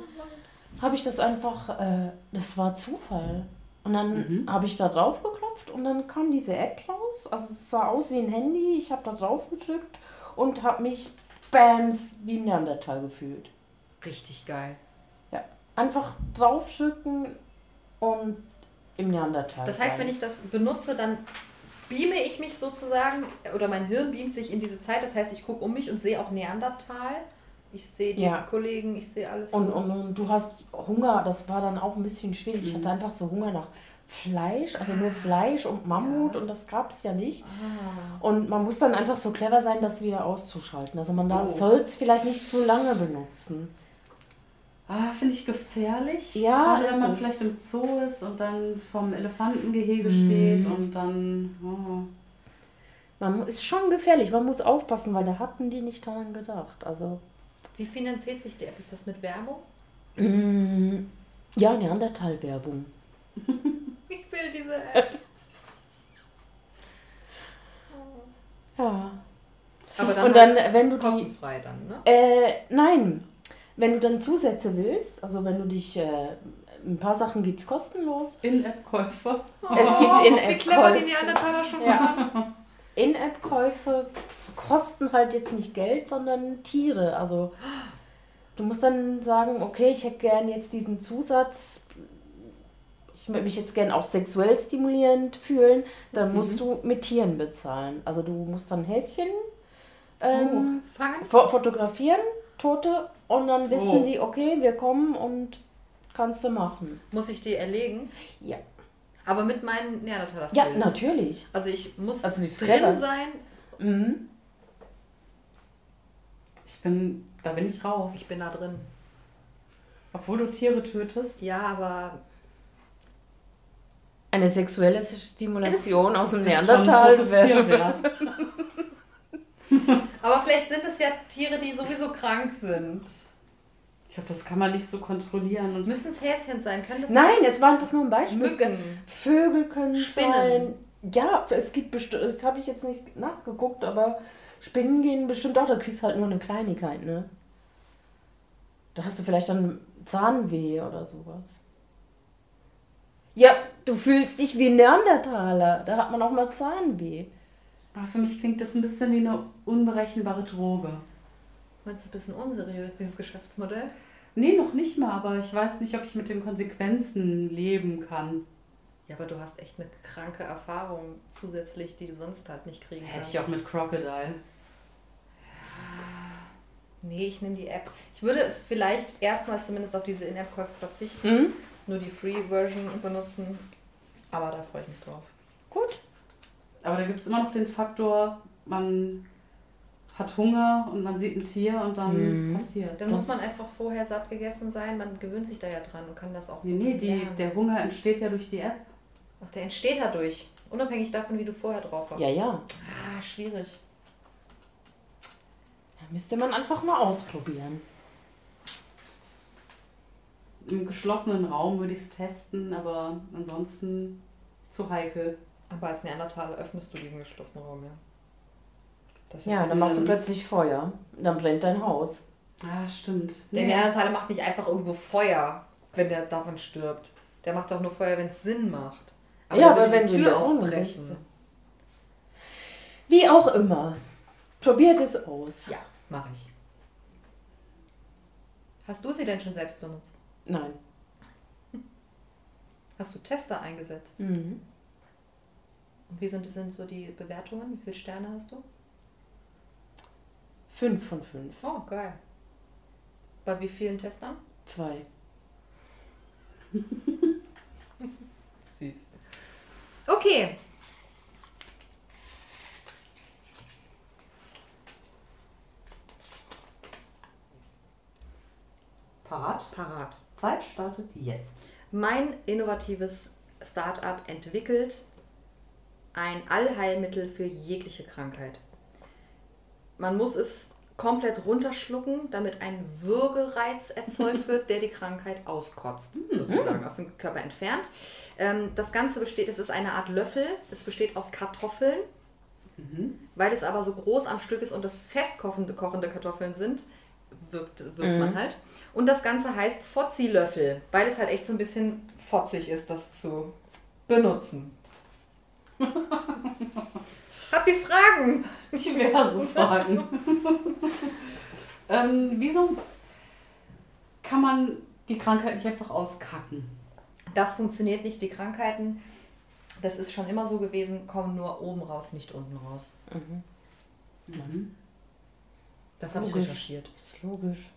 habe ich das einfach, äh, das war Zufall. Und dann
Mhm.
habe ich da drauf geklopft und dann kam diese App raus. aus. Also es sah aus wie ein Handy. Ich habe da drauf gedrückt und habe mich Bams wie ein Neandertal gefühlt.
Richtig geil.
Ja, einfach draufdrücken und im Neandertal.
Das heißt, wenn ich das benutze, dann beame ich mich sozusagen, oder mein Hirn beamt sich in diese Zeit. Das heißt, ich gucke um mich und sehe auch Neandertal. Ich sehe die
Ja.
Kollegen, ich sehe alles.
Und,
so.
und, und du hast Hunger, das war dann auch ein bisschen schwierig. Ich
Mhm.
hatte einfach so Hunger nach Fleisch, also nur Fleisch und Mammut
Ja.
und das gab es ja nicht.
ah.
Und man muss dann einfach so clever sein, das wieder auszuschalten. Also man
Oh.
soll es vielleicht nicht zu lange benutzen.
Ah, finde ich gefährlich.
Ja,
Gerade wenn man vielleicht im Zoo ist und dann vom Elefantengehege
Mhm.
steht und dann. Oh.
Man ist schon gefährlich, man muss aufpassen, weil da hatten die nicht daran gedacht. Also
Wie finanziert sich die App? Ist das mit Werbung?
mm, ja, Neandertal-Werbung. (laughs)
Ich will diese App.
Ja.
Aber dann,
Und dann,
halt
wenn du die
kostenfrei dann, ne?
Äh, nein. Wenn du dann Zusätze willst, also wenn du dich, äh, ein paar Sachen gibt es kostenlos.
In-App-Käufer.
Es gibt
Wie
In-App
clever die
Käufe.
Neandertaler schon
Ja.
waren.
In-App-Käufe kosten halt jetzt nicht Geld, sondern Tiere. Also du musst dann sagen, okay, ich hätte gern jetzt diesen Zusatz. Ich möchte mich jetzt gern auch sexuell stimulierend fühlen. Dann musst du mit Tieren bezahlen. Also du musst dann Häschen ähm, fo- fotografieren, Tote, und dann wissen
Oh.
die, okay, wir kommen und kannst du machen.
Muss ich die erlegen?
Ja.
Aber mit meinen Neandertaler
Ja, natürlich.
Also ich muss
Also
drin
clever.
sein.
Mhm.
Ich bin. Da bin ich raus.
Ich bin da drin.
Obwohl du Tiere tötest.
Ja, aber
Eine sexuelle Stimulation aus dem
ist schon ein
Neandertal.
totes
wäre-
Tier wert. (laughs) (laughs)
aber vielleicht sind es ja Tiere, die sowieso krank sind.
Ich glaube, das kann man nicht so kontrollieren. Und
Müssen es Häschen sein? Können das
Nein, es war einfach nur ein Beispiel.
Mücken?
Vögel können
Spinnen.
sein. Ja, es gibt bestimmt, das habe ich jetzt nicht nachgeguckt, aber Spinnen gehen bestimmt auch, da kriegst du halt nur eine Kleinigkeit, ne? Da hast du vielleicht dann Zahnweh oder sowas. Ja, du fühlst dich wie Neandertaler. Da hat man auch mal Zahnweh.
Aber für mich klingt das ein bisschen wie eine unberechenbare Droge.
Meinst du, es ist ein bisschen unseriös, dieses Geschäftsmodell?
Nee, noch nicht mal, aber ich weiß nicht, ob ich mit den Konsequenzen leben kann.
Ja, aber du hast echt eine kranke Erfahrung zusätzlich, die du sonst halt nicht kriegen
Hätte
kannst.
ich auch mit Crocodile.
Nee, ich nehme die App. Ich würde vielleicht erstmal zumindest auf diese In-App-Käufe verzichten,
Mhm.
nur die Free-Version benutzen. Aber da freue ich mich drauf.
Gut.
Aber da gibt es immer noch den Faktor, man hat Hunger und man sieht ein Tier und dann
Mhm.
passiert.
Dann muss man einfach vorher satt gegessen sein. Man gewöhnt sich da ja dran und kann das auch
Nee,
ein
nee,
bisschen
die, der Hunger entsteht ja durch die App.
Ach, der entsteht dadurch. Unabhängig davon, wie du vorher drauf warst.
Ja, ja.
Ah, schwierig.
Da müsste man einfach mal ausprobieren.
Im geschlossenen Raum würde ich es testen, aber ansonsten zu heikel.
Aber als Neandertaler öffnest du diesen geschlossenen Raum, ja. Das
Ja, dann machst du plötzlich Feuer. Dann brennt dein Haus.
Ah, stimmt.
Der
Nee.
Neandertaler macht nicht einfach irgendwo Feuer, wenn der davon stirbt. Der macht doch nur Feuer, wenn es Sinn macht.
ja,
der
aber wenn
die Tür aufbrechen.
Wie auch immer. Probiert es aus.
Ja, mache ich. Hast du sie denn schon selbst benutzt?
Nein.
Hast du Tester eingesetzt?
Mhm.
Und wie sind, sind so die Bewertungen? Wie viele Sterne hast du?
Fünf von fünf.
Oh, geil. Bei wie vielen Testern?
Zwei. (laughs)
Süß. Okay.
Parat.
Parat.
Zeit startet jetzt.
Mein innovatives Startup entwickelt ein Allheilmittel für jegliche Krankheit. Man muss es komplett runterschlucken, damit ein Würgereiz erzeugt wird, der die Krankheit auskotzt, sozusagen aus dem Körper entfernt. Ähm, das Ganze besteht, es ist eine Art Löffel, es besteht aus Kartoffeln,
Mhm.
weil es aber so groß am Stück ist und das fest kochende, Kartoffeln sind, wirkt, wirkt man halt. Und das Ganze heißt Fotzi-Löffel, weil es halt echt so ein bisschen fotzig ist, das zu benutzen. Doch die Fragen.
Diverse Fragen. ähm, wieso kann man die Krankheit nicht einfach auskacken?
Das funktioniert nicht. Die Krankheiten, das ist schon immer so gewesen, kommen nur oben raus, nicht unten raus.
Mhm.
Mhm.
Das habe ich recherchiert.
Ist logisch.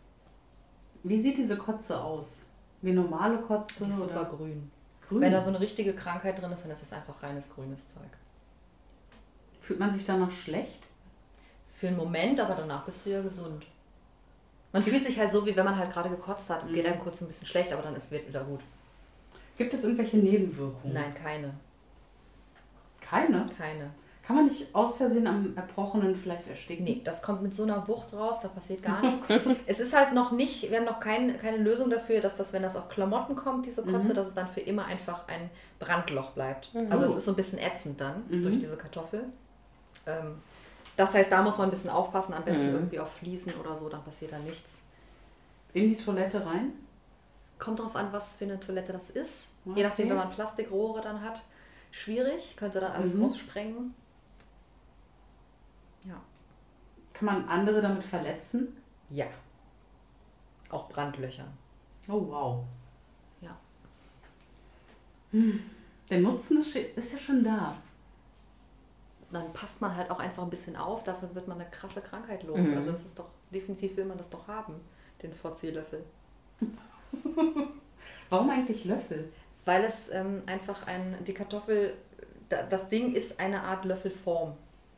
Wie sieht diese Kotze aus? Wie normale Kotze
Die ist super
oder
grün.
Grün?
Wenn da so eine richtige Krankheit drin ist, dann ist es einfach reines grünes Zeug.
Fühlt man sich danach schlecht?
Für einen Moment, aber danach bist du ja gesund. Man fühlt sich halt so, wie wenn man halt gerade gekotzt hat. Es geht
Mhm.
einem kurz ein bisschen schlecht, aber dann ist es wieder gut.
Gibt es irgendwelche Nebenwirkungen?
Nein, keine.
Keine?
Keine.
Kann man nicht aus Versehen am Erbrochenen vielleicht ersticken?
Nee, das kommt mit so einer Wucht raus, da passiert gar (laughs) nichts. es ist halt noch nicht, wir haben noch kein, keine Lösung dafür, dass das, wenn das auf Klamotten kommt, diese Kotze,
Mhm.
dass es dann für immer einfach ein Brandloch bleibt.
Mhm.
Also es ist so ein bisschen ätzend dann
Mhm.
durch diese Kartoffel. Ähm, das heißt, da muss man ein bisschen aufpassen, am besten
Mhm.
irgendwie auf Fliesen oder so, dann passiert da nichts.
In die Toilette rein?
Kommt drauf an, was für eine Toilette das ist.
Okay.
Je nachdem, wenn man Plastikrohre dann hat, schwierig, könnte dann alles
Mhm.
raussprengen. Ja.
Kann man andere damit verletzen?
Ja. Auch Brandlöcher.
Oh wow.
Ja.
Hm. Der Nutzen ist, ist ja schon da.
dann passt man halt auch einfach ein bisschen auf, dafür wird man eine krasse Krankheit los.
Mhm.
Also das ist doch, definitiv will man das doch haben, den Vorzielöffel. (laughs)
Warum eigentlich Löffel?
Weil es ähm, einfach ein, die Kartoffel, da, das Ding ist eine Art Löffelform.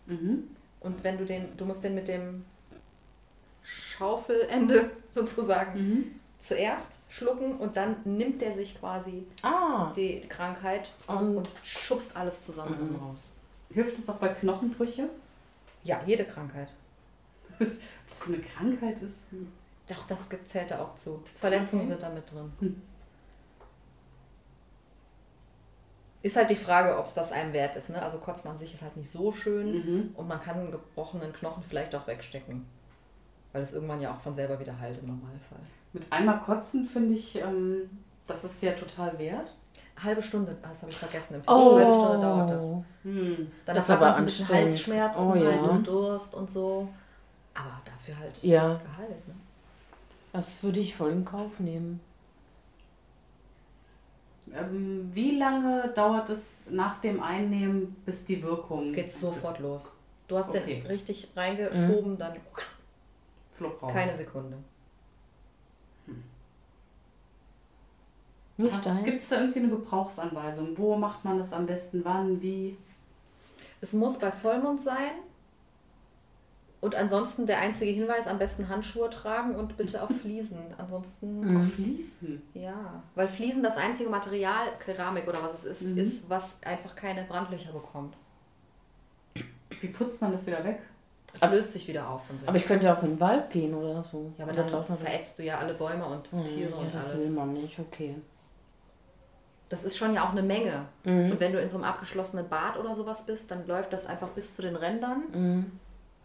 Mhm.
Und wenn du den, du musst den mit dem Schaufelende (laughs) sozusagen
Mhm.
zuerst schlucken und dann nimmt der sich quasi
Ah.
die Krankheit
Und
und schubst alles zusammen
Mhm.
raus.
Hilft es auch bei Knochenbrüche?
Ja, jede Krankheit.
Dass das so eine Krankheit ist? Hm.
Doch, das zählt da auch zu. Verletzungen
Okay.
sind da mit drin.
Hm.
Ist halt die Frage, ob es das einem wert ist. Ne? Also Kotzen an sich ist halt nicht so schön
Mhm.
und man kann einen gebrochenen Knochen vielleicht auch wegstecken. Weil es irgendwann ja auch von selber wieder heilt im Normalfall.
Mit einmal kotzen finde ich, ähm, das ist ja total wert.
Halbe Stunde, das habe ich vergessen. Im
oh.
Halbe Stunde dauert das.
Hm.
Ist
hat man
aber
so ein bisschen. Halsschmerzen
Oh,
halt
ja.
und Durst und so. Aber dafür halt
ja,
geheilt. Ne?
das würde ich voll in Kauf nehmen.
Ähm, wie lange dauert es nach dem Einnehmen, bis die Wirkung
Es geht sofort los. Du hast
Okay.
den richtig reingeschoben,
Mhm.
dann
flop raus?
keine Sekunde.
Dein?
Gibt es da irgendwie eine Gebrauchsanweisung? Wo macht man das am besten? Wann? Wie?
Es muss bei Vollmond sein. Und ansonsten der einzige Hinweis, am besten Handschuhe tragen und bitte auf Fliesen. Ansonsten,
Mhm.
Auf Fließen.
ja. Weil Fliesen das einzige Material, Keramik oder was es ist,
Mhm.
ist, was einfach keine Brandlöcher bekommt.
Wie putzt man das wieder weg?
Es
Aber-
löst sich wieder auf.
Aber ich könnte ja auch in den Wald gehen oder so.
ja, aber
Oder
dann verätzt du ja alle Bäume und
Hm,
Tiere
ja,
und
das will
alles.
man nicht, okay.
Das ist schon ja auch eine Menge.
Mhm.
Und wenn du in so einem abgeschlossenen Bad oder sowas bist, dann läuft das einfach bis zu den Rändern,
Mhm.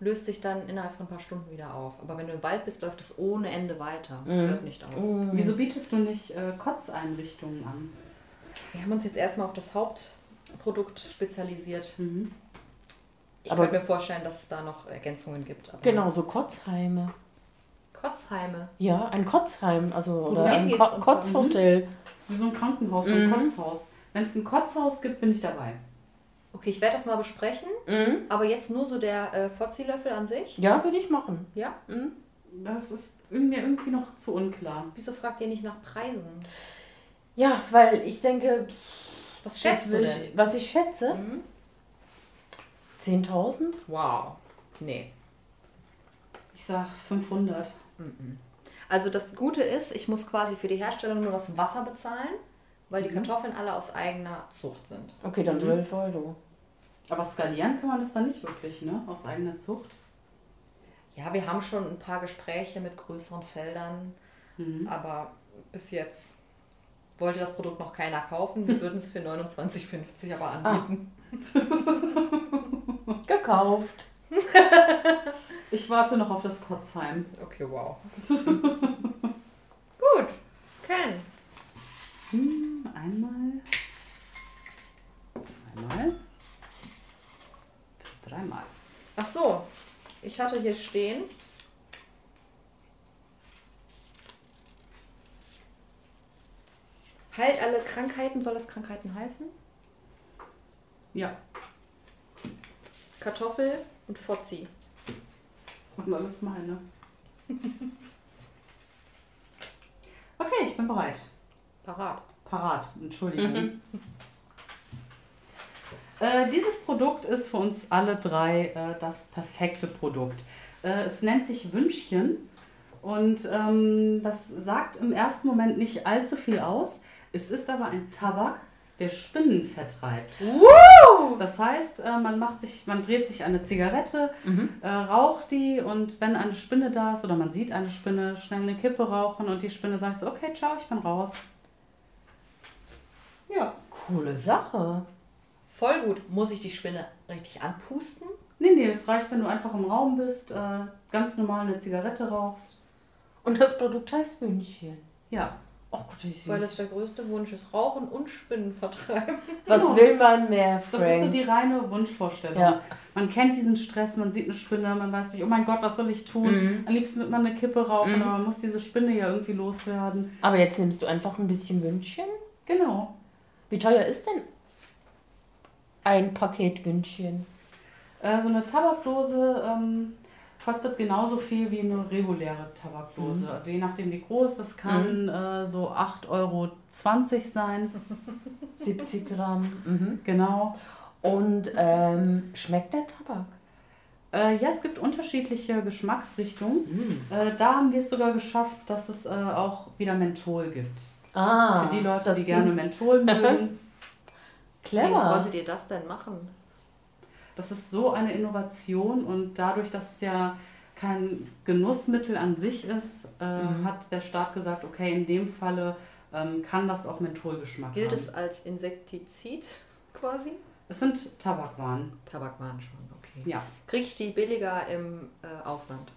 Löst sich dann innerhalb von ein paar Stunden wieder auf. Aber wenn du im Wald bist, läuft es ohne Ende weiter. Es
Mhm.
hört nicht auf.
Mhm.
Wieso bietest du nicht äh, Kotzeinrichtungen an?
Wir haben uns jetzt erstmal auf das Hauptprodukt spezialisiert.
Mhm.
Ich
Aber-
könnte mir vorstellen, dass es da noch Ergänzungen gibt. aber-
Genau, so Kotzheime.
Kotzheime.
Ja, ein Kotzheim, also
Wo
oder ein Ko Kotzhotel.
Wie so ein Krankenhaus, so ein
Mhm.
Kotzhaus. Wenn es ein Kotzhaus gibt, bin ich dabei.
Okay, ich werde das mal besprechen,
Mhm.
aber jetzt nur so der äh, Fotzi-Löffel an sich.
Ja, würde ich machen.
Ja?
Mhm.
Das ist mir irgendwie noch zu unklar.
Wieso fragt ihr nicht nach Preisen?
Ja, weil ich denke,
Was schätzt du denn?
ich, was ich schätze,
Mhm.
10.000?
Wow. Nee.
Ich sag 500.
Mhm. Also das Gute ist, ich muss quasi für die Herstellung nur das Wasser bezahlen, weil die
Mhm.
Kartoffeln alle aus eigener Zucht sind.
Okay, dann
Mhm.
12 Euro.
Aber skalieren kann man das dann nicht wirklich, ne? Aus eigener Zucht.
Ja, wir haben schon ein paar Gespräche mit größeren Feldern,
Mhm.
aber bis jetzt wollte das Produkt noch keiner kaufen. Wir (laughs) würden es für 29,50 aber anbieten. (laughs)
Gekauft. (laughs)
Ich warte noch auf das Kotzheim.
Okay, wow. Gut. Ken.
Hm, einmal. Zweimal. dreimal.
Ach so, ich hatte hier stehen. Heilt alle Krankheiten, soll es Krankheiten heißen?
Ja,
Kartoffel und Fotzi.
das waren alles meine. Okay, ich bin bereit.
Parat.
Parat, Entschuldigung. Äh, dieses Produkt ist für uns alle drei äh, das perfekte Produkt. Äh, es nennt sich Wünschchen und ähm, das sagt im ersten Moment nicht allzu viel aus. Es ist aber ein Tabak, der Spinnen vertreibt. Das heißt, äh, man, macht sich, man dreht sich eine Zigarette, äh, raucht die und wenn eine Spinne da ist oder man sieht eine Spinne, schnell eine Kippe rauchen und die Spinne sagt so, okay, ciao, ich bin raus. Ja.
Coole Sache.
Voll gut. Muss ich die Spinne richtig anpusten?
Nee, nee, das reicht, wenn du einfach im Raum bist, äh, ganz normal eine Zigarette rauchst.
Und das Produkt heißt Wünschchen.
Ja.
Ach Gott, wie
Weil das
süß.
der größte Wunsch ist. Rauchen und Spinnen vertreiben. (laughs)
Was
Genau,
will
das ist-
man mehr,
Das ist so
Frank?
die reine Wunschvorstellung.
Ja.
Man kennt diesen Stress, man sieht eine Spinne, man weiß nicht, oh mein Gott, was soll ich tun?
Mhm.
Am liebsten wird man eine Kippe rauchen,
Mhm.
aber man muss diese Spinne ja irgendwie loswerden.
Aber jetzt nimmst du einfach ein bisschen Wünschchen.
Genau.
Wie teuer ist denn ein Paket Wünschchen?
Äh, so eine Tabakdose ähm, kostet genauso viel wie eine reguläre Tabakdose. Also je nachdem wie groß, das kann äh, so 8,20 Euro sein. (laughs)
70 Gramm. Mhm.
Genau.
Und ähm, schmeckt der Tabak?
Äh, ja, es gibt unterschiedliche Geschmacksrichtungen. Äh, da haben wir es sogar geschafft, dass es äh, auch wieder Menthol gibt.
Ah,
Für die Leute, die gerne Menthol (laughs) mögen.
Wie
Clever.
wolltet ihr das denn machen?
Das ist so eine Innovation und dadurch, dass es ja kein Genussmittel an sich ist, äh,
Mhm.
hat der Staat gesagt, okay, in dem Falle ähm, kann das auch Mentholgeschmack
Gilt
haben.
es als Insektizid quasi?
Es sind Tabakwaren,
Tabakwaren schon, okay.
ja.
Kriege ich die billiger im äh, Ausland?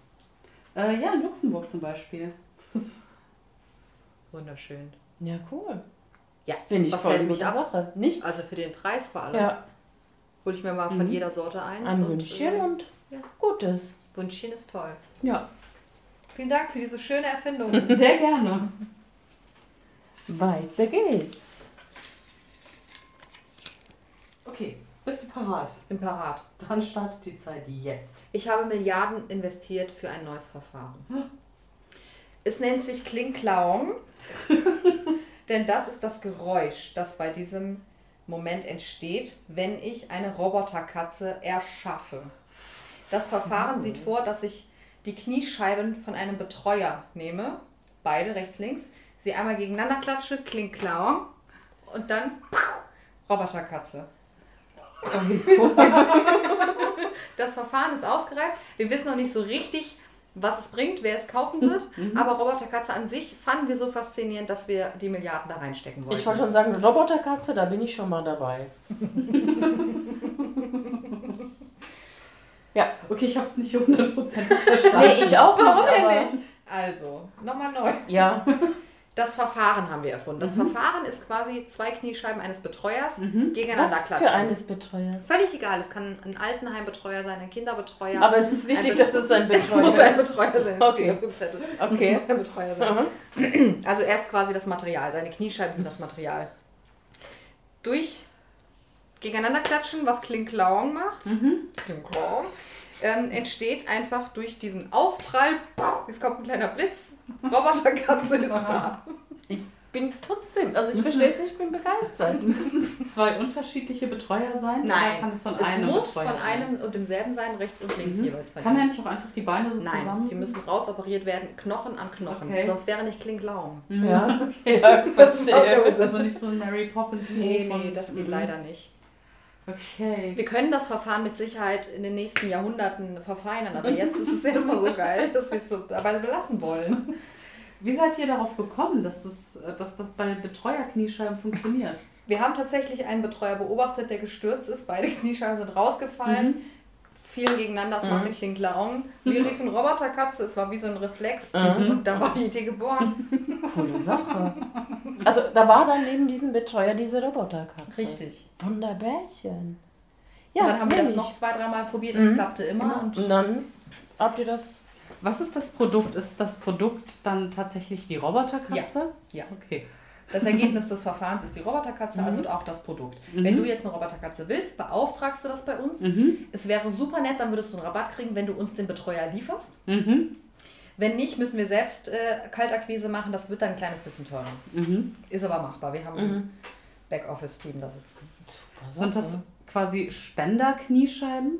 Äh, ja, in Luxemburg zum Beispiel. (laughs)
Wunderschön.
Ja, cool.
Ja,
Finde ich
was
voll gute? Sache. Nichts.
Also für den Preis vor allem.
ja,
Hol ich mir mal von
Mhm.
jeder Sorte eins.
ein
und,
Wünschchen
äh,
und
ja.
Gutes.
Wünschchen ist toll.
Ja,
Vielen Dank für diese schöne Erfindung. (laughs) (laughs)
sehr gerne.
Weiter geht's.
Okay, bist du parat?
Bin parat.
Dann startet die Zeit jetzt.
Ich habe Milliarden investiert für ein neues Verfahren. (gasps) Es nennt sich Kling-Klaung, (laughs) denn das ist das Geräusch, das bei diesem Moment entsteht, wenn ich eine Roboterkatze erschaffe. Das Verfahren sieht vor, dass ich die Kniescheiben von einem Betreuer nehme, beide rechts, links, sie einmal gegeneinander klatsche, Kling-Klaung und dann Roboterkatze. (laughs) Das Verfahren ist ausgereift. Wir wissen noch nicht so richtig, was es bringt, wer es kaufen wird. Aber Roboterkatze an sich fanden wir so faszinierend, dass wir die Milliarden da reinstecken wollten.
Ich wollte schon sagen, Roboterkatze, da bin ich schon mal dabei. (laughs) ja,
Okay, ich habe es nicht hundertprozentig verstanden.
nee, ich auch nicht.
Warum denn nicht? Also, nochmal neu.
Ja, (laughs)
Das Verfahren haben wir erfunden. Das Verfahren ist quasi zwei Kniescheiben eines Betreuers
Mhm.
gegeneinander
was
klatschen.
für eines Betreuers.
Völlig egal. Es kann ein Altenheimbetreuer sein, ein Kinderbetreuer.
Aber es ist wichtig,
Ein
dass es ein (laughs)
es muss
Betreuer
ein
ist.
Betreuer sein. Das
Okay.
steht auf dem Zettel.
Okay.
Es muss ein Betreuer sein.
Mhm. (clears throat)
Also erst quasi das Material, seine Kniescheiben sind das Material. Durch gegeneinander klatschen, was Kling-Klaung macht,
Mhm.
Kling-Klaung, ähm, entsteht einfach durch diesen Aufprall, es kommt ein kleiner Blitz, Roboterkatze ist da.
Ich bin trotzdem, also ich verstehe
es-
es, ich bin begeistert.
Müssen es zwei unterschiedliche Betreuer sein? Oder
Nein,
kann es von
es
einem
muss
Betreuer
von
sein?
einem und demselben sein, rechts und links
Mhm.
jeweils. von
Kann er nicht auch einfach die Beine so
Nein,
zusammen?
die müssen rausoperiert werden, Knochen an Knochen,
Okay.
sonst wäre nicht Kling-Klaung.
Mhm.
Ja, (laughs) okay, ja,
Das
verstehe.
ist also nicht so ein Mary Poppins
Nee, nee, das geht
mhm.
leider nicht.
Okay.
Wir können das Verfahren mit Sicherheit in den nächsten Jahrhunderten verfeinern, aber jetzt ist es (laughs) erstmal so geil, dass wir es so dabei belassen wollen.
Wie seid ihr darauf gekommen, dass das, dass das bei Betreuerkniescheiben funktioniert?
Wir haben tatsächlich einen Betreuer beobachtet, der gestürzt ist. Beide Kniescheiben sind rausgefallen, fielen gegeneinander, das machte Kling-Klaung. Wir riefen Roboterkatze, es war wie so ein Reflex
Mhm.
und da war die Idee geboren. (laughs)
Coole Sache. Also da war dann neben diesem Betreuer diese Roboterkatze.
Richtig.
Wunderbärchen. Ja,
und dann haben wir das noch zwei, dreimal probiert, es
Mhm.
klappte immer. Und
Und dann habt ihr das.
Was ist das Produkt? Ist das Produkt dann tatsächlich die Roboterkatze?
Ja.
Okay.
Das Ergebnis des Verfahrens ist die Roboterkatze,
Mhm.
also auch das Produkt.
Mhm.
Wenn du jetzt eine Roboterkatze willst, beauftragst du das bei uns.
Mhm.
Es wäre super nett, dann würdest du einen Rabatt kriegen, wenn du uns den Betreuer lieferst.
Mhm.
Wenn nicht, müssen wir selbst äh, Kaltakquise machen. Das wird dann ein kleines bisschen teurer.
Mhm.
Ist aber machbar. Wir haben ein
Mhm.
Backoffice-Team da sitzen.
Super
Sind das quasi Spender-Kniescheiben?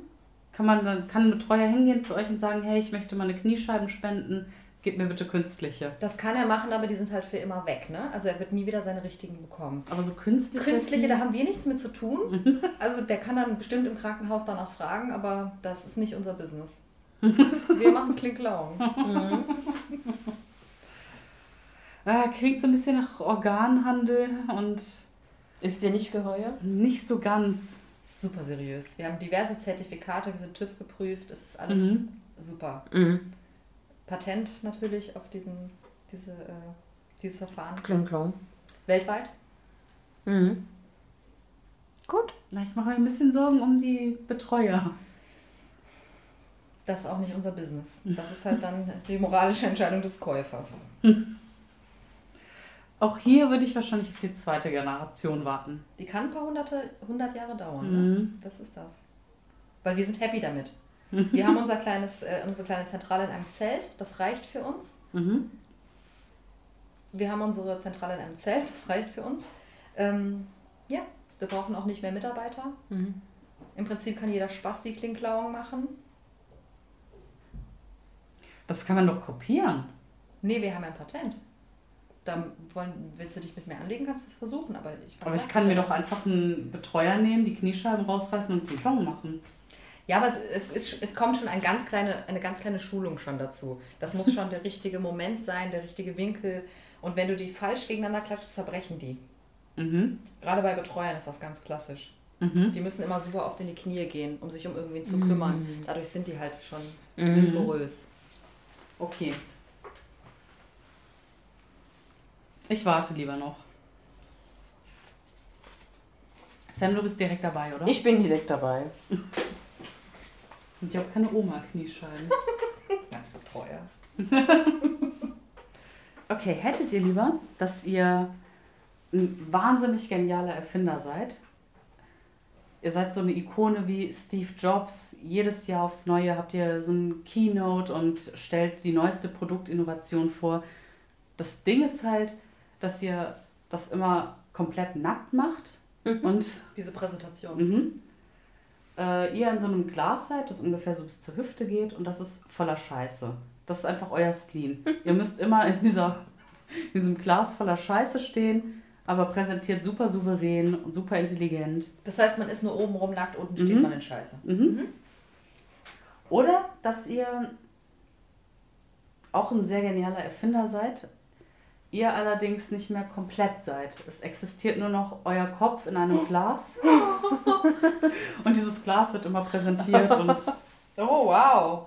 Kann man dann kann ein Betreuer hingehen zu euch und sagen, hey, ich möchte meine Kniescheiben spenden, gib mir bitte künstliche.
Das kann er machen, aber die sind halt für immer weg. Ne? Also er wird nie wieder seine richtigen bekommen.
Aber so künstliche.
Künstliche, da haben wir nichts mit zu tun. (laughs) Also der kann dann bestimmt im Krankenhaus danach fragen, aber das ist nicht unser Business. (laughs) Wir machen Klinklauen.
Mhm. (laughs)
Ah, klingt so ein bisschen nach Organhandel und
Ist dir nicht geheuer?
nicht so ganz.
Super seriös. Wir haben diverse Zertifikate, wir sind TÜV geprüft, es ist alles
Mhm.
super.
Mhm.
Patent natürlich auf diesen, diese, äh, dieses Verfahren.
Kling, klong.
Weltweit.
Mhm. Gut.
Na, ich mache mir ein bisschen Sorgen um die Betreuer.
Das ist auch nicht unser Business. (laughs) Das ist halt dann die moralische Entscheidung des Käufers. (laughs)
Auch hier würde ich wahrscheinlich auf die zweite Generation warten.
Die kann ein paar hunderte, hundert Jahre dauern. Ne?
Mhm.
Das ist das. Weil wir sind happy damit. Wir haben unser kleines, äh, unsere kleine Zentrale in einem Zelt, das reicht für uns.
Mhm.
Wir haben unsere Zentrale in einem Zelt, das reicht für uns. Ähm, ja, wir brauchen auch nicht mehr Mitarbeiter.
Mhm.
Im Prinzip kann jeder Spaß die Klinklauung machen.
Das kann man doch kopieren.
Nee, wir haben ein Patent. Da wollen, willst du dich mit mir anlegen, kannst du es versuchen, aber ich
Aber ich kann mir doch einfach einen Betreuer nehmen, die Kniescheiben rausreißen und Klong machen.
Ja, aber es, es, ist, es kommt schon ein ganz kleine, eine ganz kleine Schulung schon dazu. Das muss schon der richtige Moment sein, der richtige Winkel. Und wenn du die falsch gegeneinander klatscht, zerbrechen die.
Mhm.
Gerade bei Betreuern ist das ganz klassisch.
Mhm.
Die müssen immer super oft in die Knie gehen, um sich um irgendwen zu
Mhm.
kümmern. Dadurch sind die halt schon
Mhm.
porös.
Okay. Ich warte lieber noch. Sam, du bist direkt dabei, oder?
Ich bin direkt dabei. (laughs)
Sind ja auch keine Oma-Kniescheiben. (laughs)
Ja, Betreuer. (laughs)
Okay, hättet ihr lieber, dass ihr ein wahnsinnig genialer Erfinder seid? Ihr seid so eine Ikone wie Steve Jobs. Jedes Jahr aufs Neue habt ihr so ein Keynote und stellt die neueste Produktinnovation vor. Das Ding ist halt, dass ihr das immer komplett nackt macht und
Diese Präsentation.
Mhm. Äh, ihr in so einem Glas seid, das ungefähr so bis zur Hüfte geht und das ist voller Scheiße. Das ist einfach euer Spleen. (laughs) ihr müsst immer in, dieser, in diesem Glas voller Scheiße stehen, aber präsentiert super souverän und super intelligent.
Das heißt, man ist nur oben rum nackt, unten steht
Mhm.
man in Scheiße.
Mhm. Oder dass ihr auch ein sehr genialer Erfinder seid, ihr allerdings nicht mehr komplett seid. Es existiert nur noch euer Kopf in einem (laughs) Glas. und dieses Glas wird immer präsentiert und (laughs)
Oh, wow.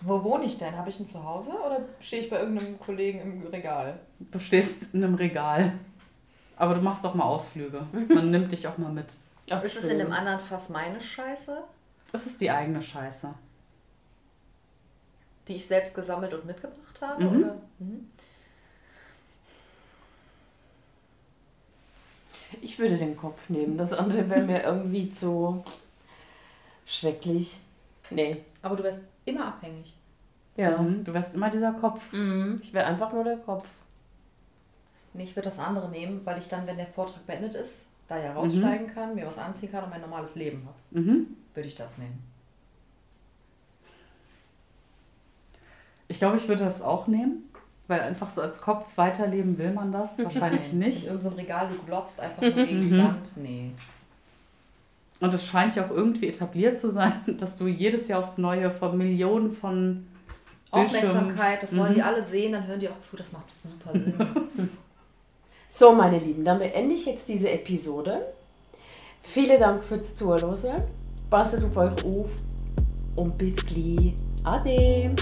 Wo wohne ich denn? Habe ich ein Zuhause oder stehe ich bei irgendeinem Kollegen im Regal?
du stehst in einem Regal. Aber du machst auch mal Ausflüge. Man nimmt dich auch mal mit.
Ach,
ist es
schön.
in dem anderen Fass meine Scheiße,
Das ist die eigene Scheiße.
die ich selbst gesammelt und mitgebracht habe?
Mhm.
Oder? Mhm.
Ich würde den Kopf nehmen. Das andere wäre mir irgendwie zu schrecklich. Nee.
Aber du wärst immer abhängig.
Ja.
Mhm. Du wärst immer dieser Kopf.
Mhm. Ich wäre einfach nur der Kopf.
Nee, ich würde das andere nehmen, weil ich dann, wenn der Vortrag beendet ist, da ja raussteigen kann, mir was anziehen kann und mein normales Leben habe.
Mhm.
Würde ich das nehmen.
Ich glaube, ich würde das auch nehmen, weil einfach so als Kopf weiterleben will man das (laughs) wahrscheinlich nicht.
In irgendeinem Regal, du glotzt einfach (laughs) nur gegen die
Mhm.
Wand. Nee.
Und es scheint ja auch irgendwie etabliert zu sein, (laughs) dass du jedes Jahr aufs Neue von Millionen von Bildschirmen...
Aufmerksamkeit, das wollen
Mhm.
die alle sehen, dann hören die auch zu, das macht super Sinn.
So, meine Lieben, dann beende ich jetzt diese Episode. Vielen Dank fürs Zuhören. Passet auf euch auf und bis gleich. Ade.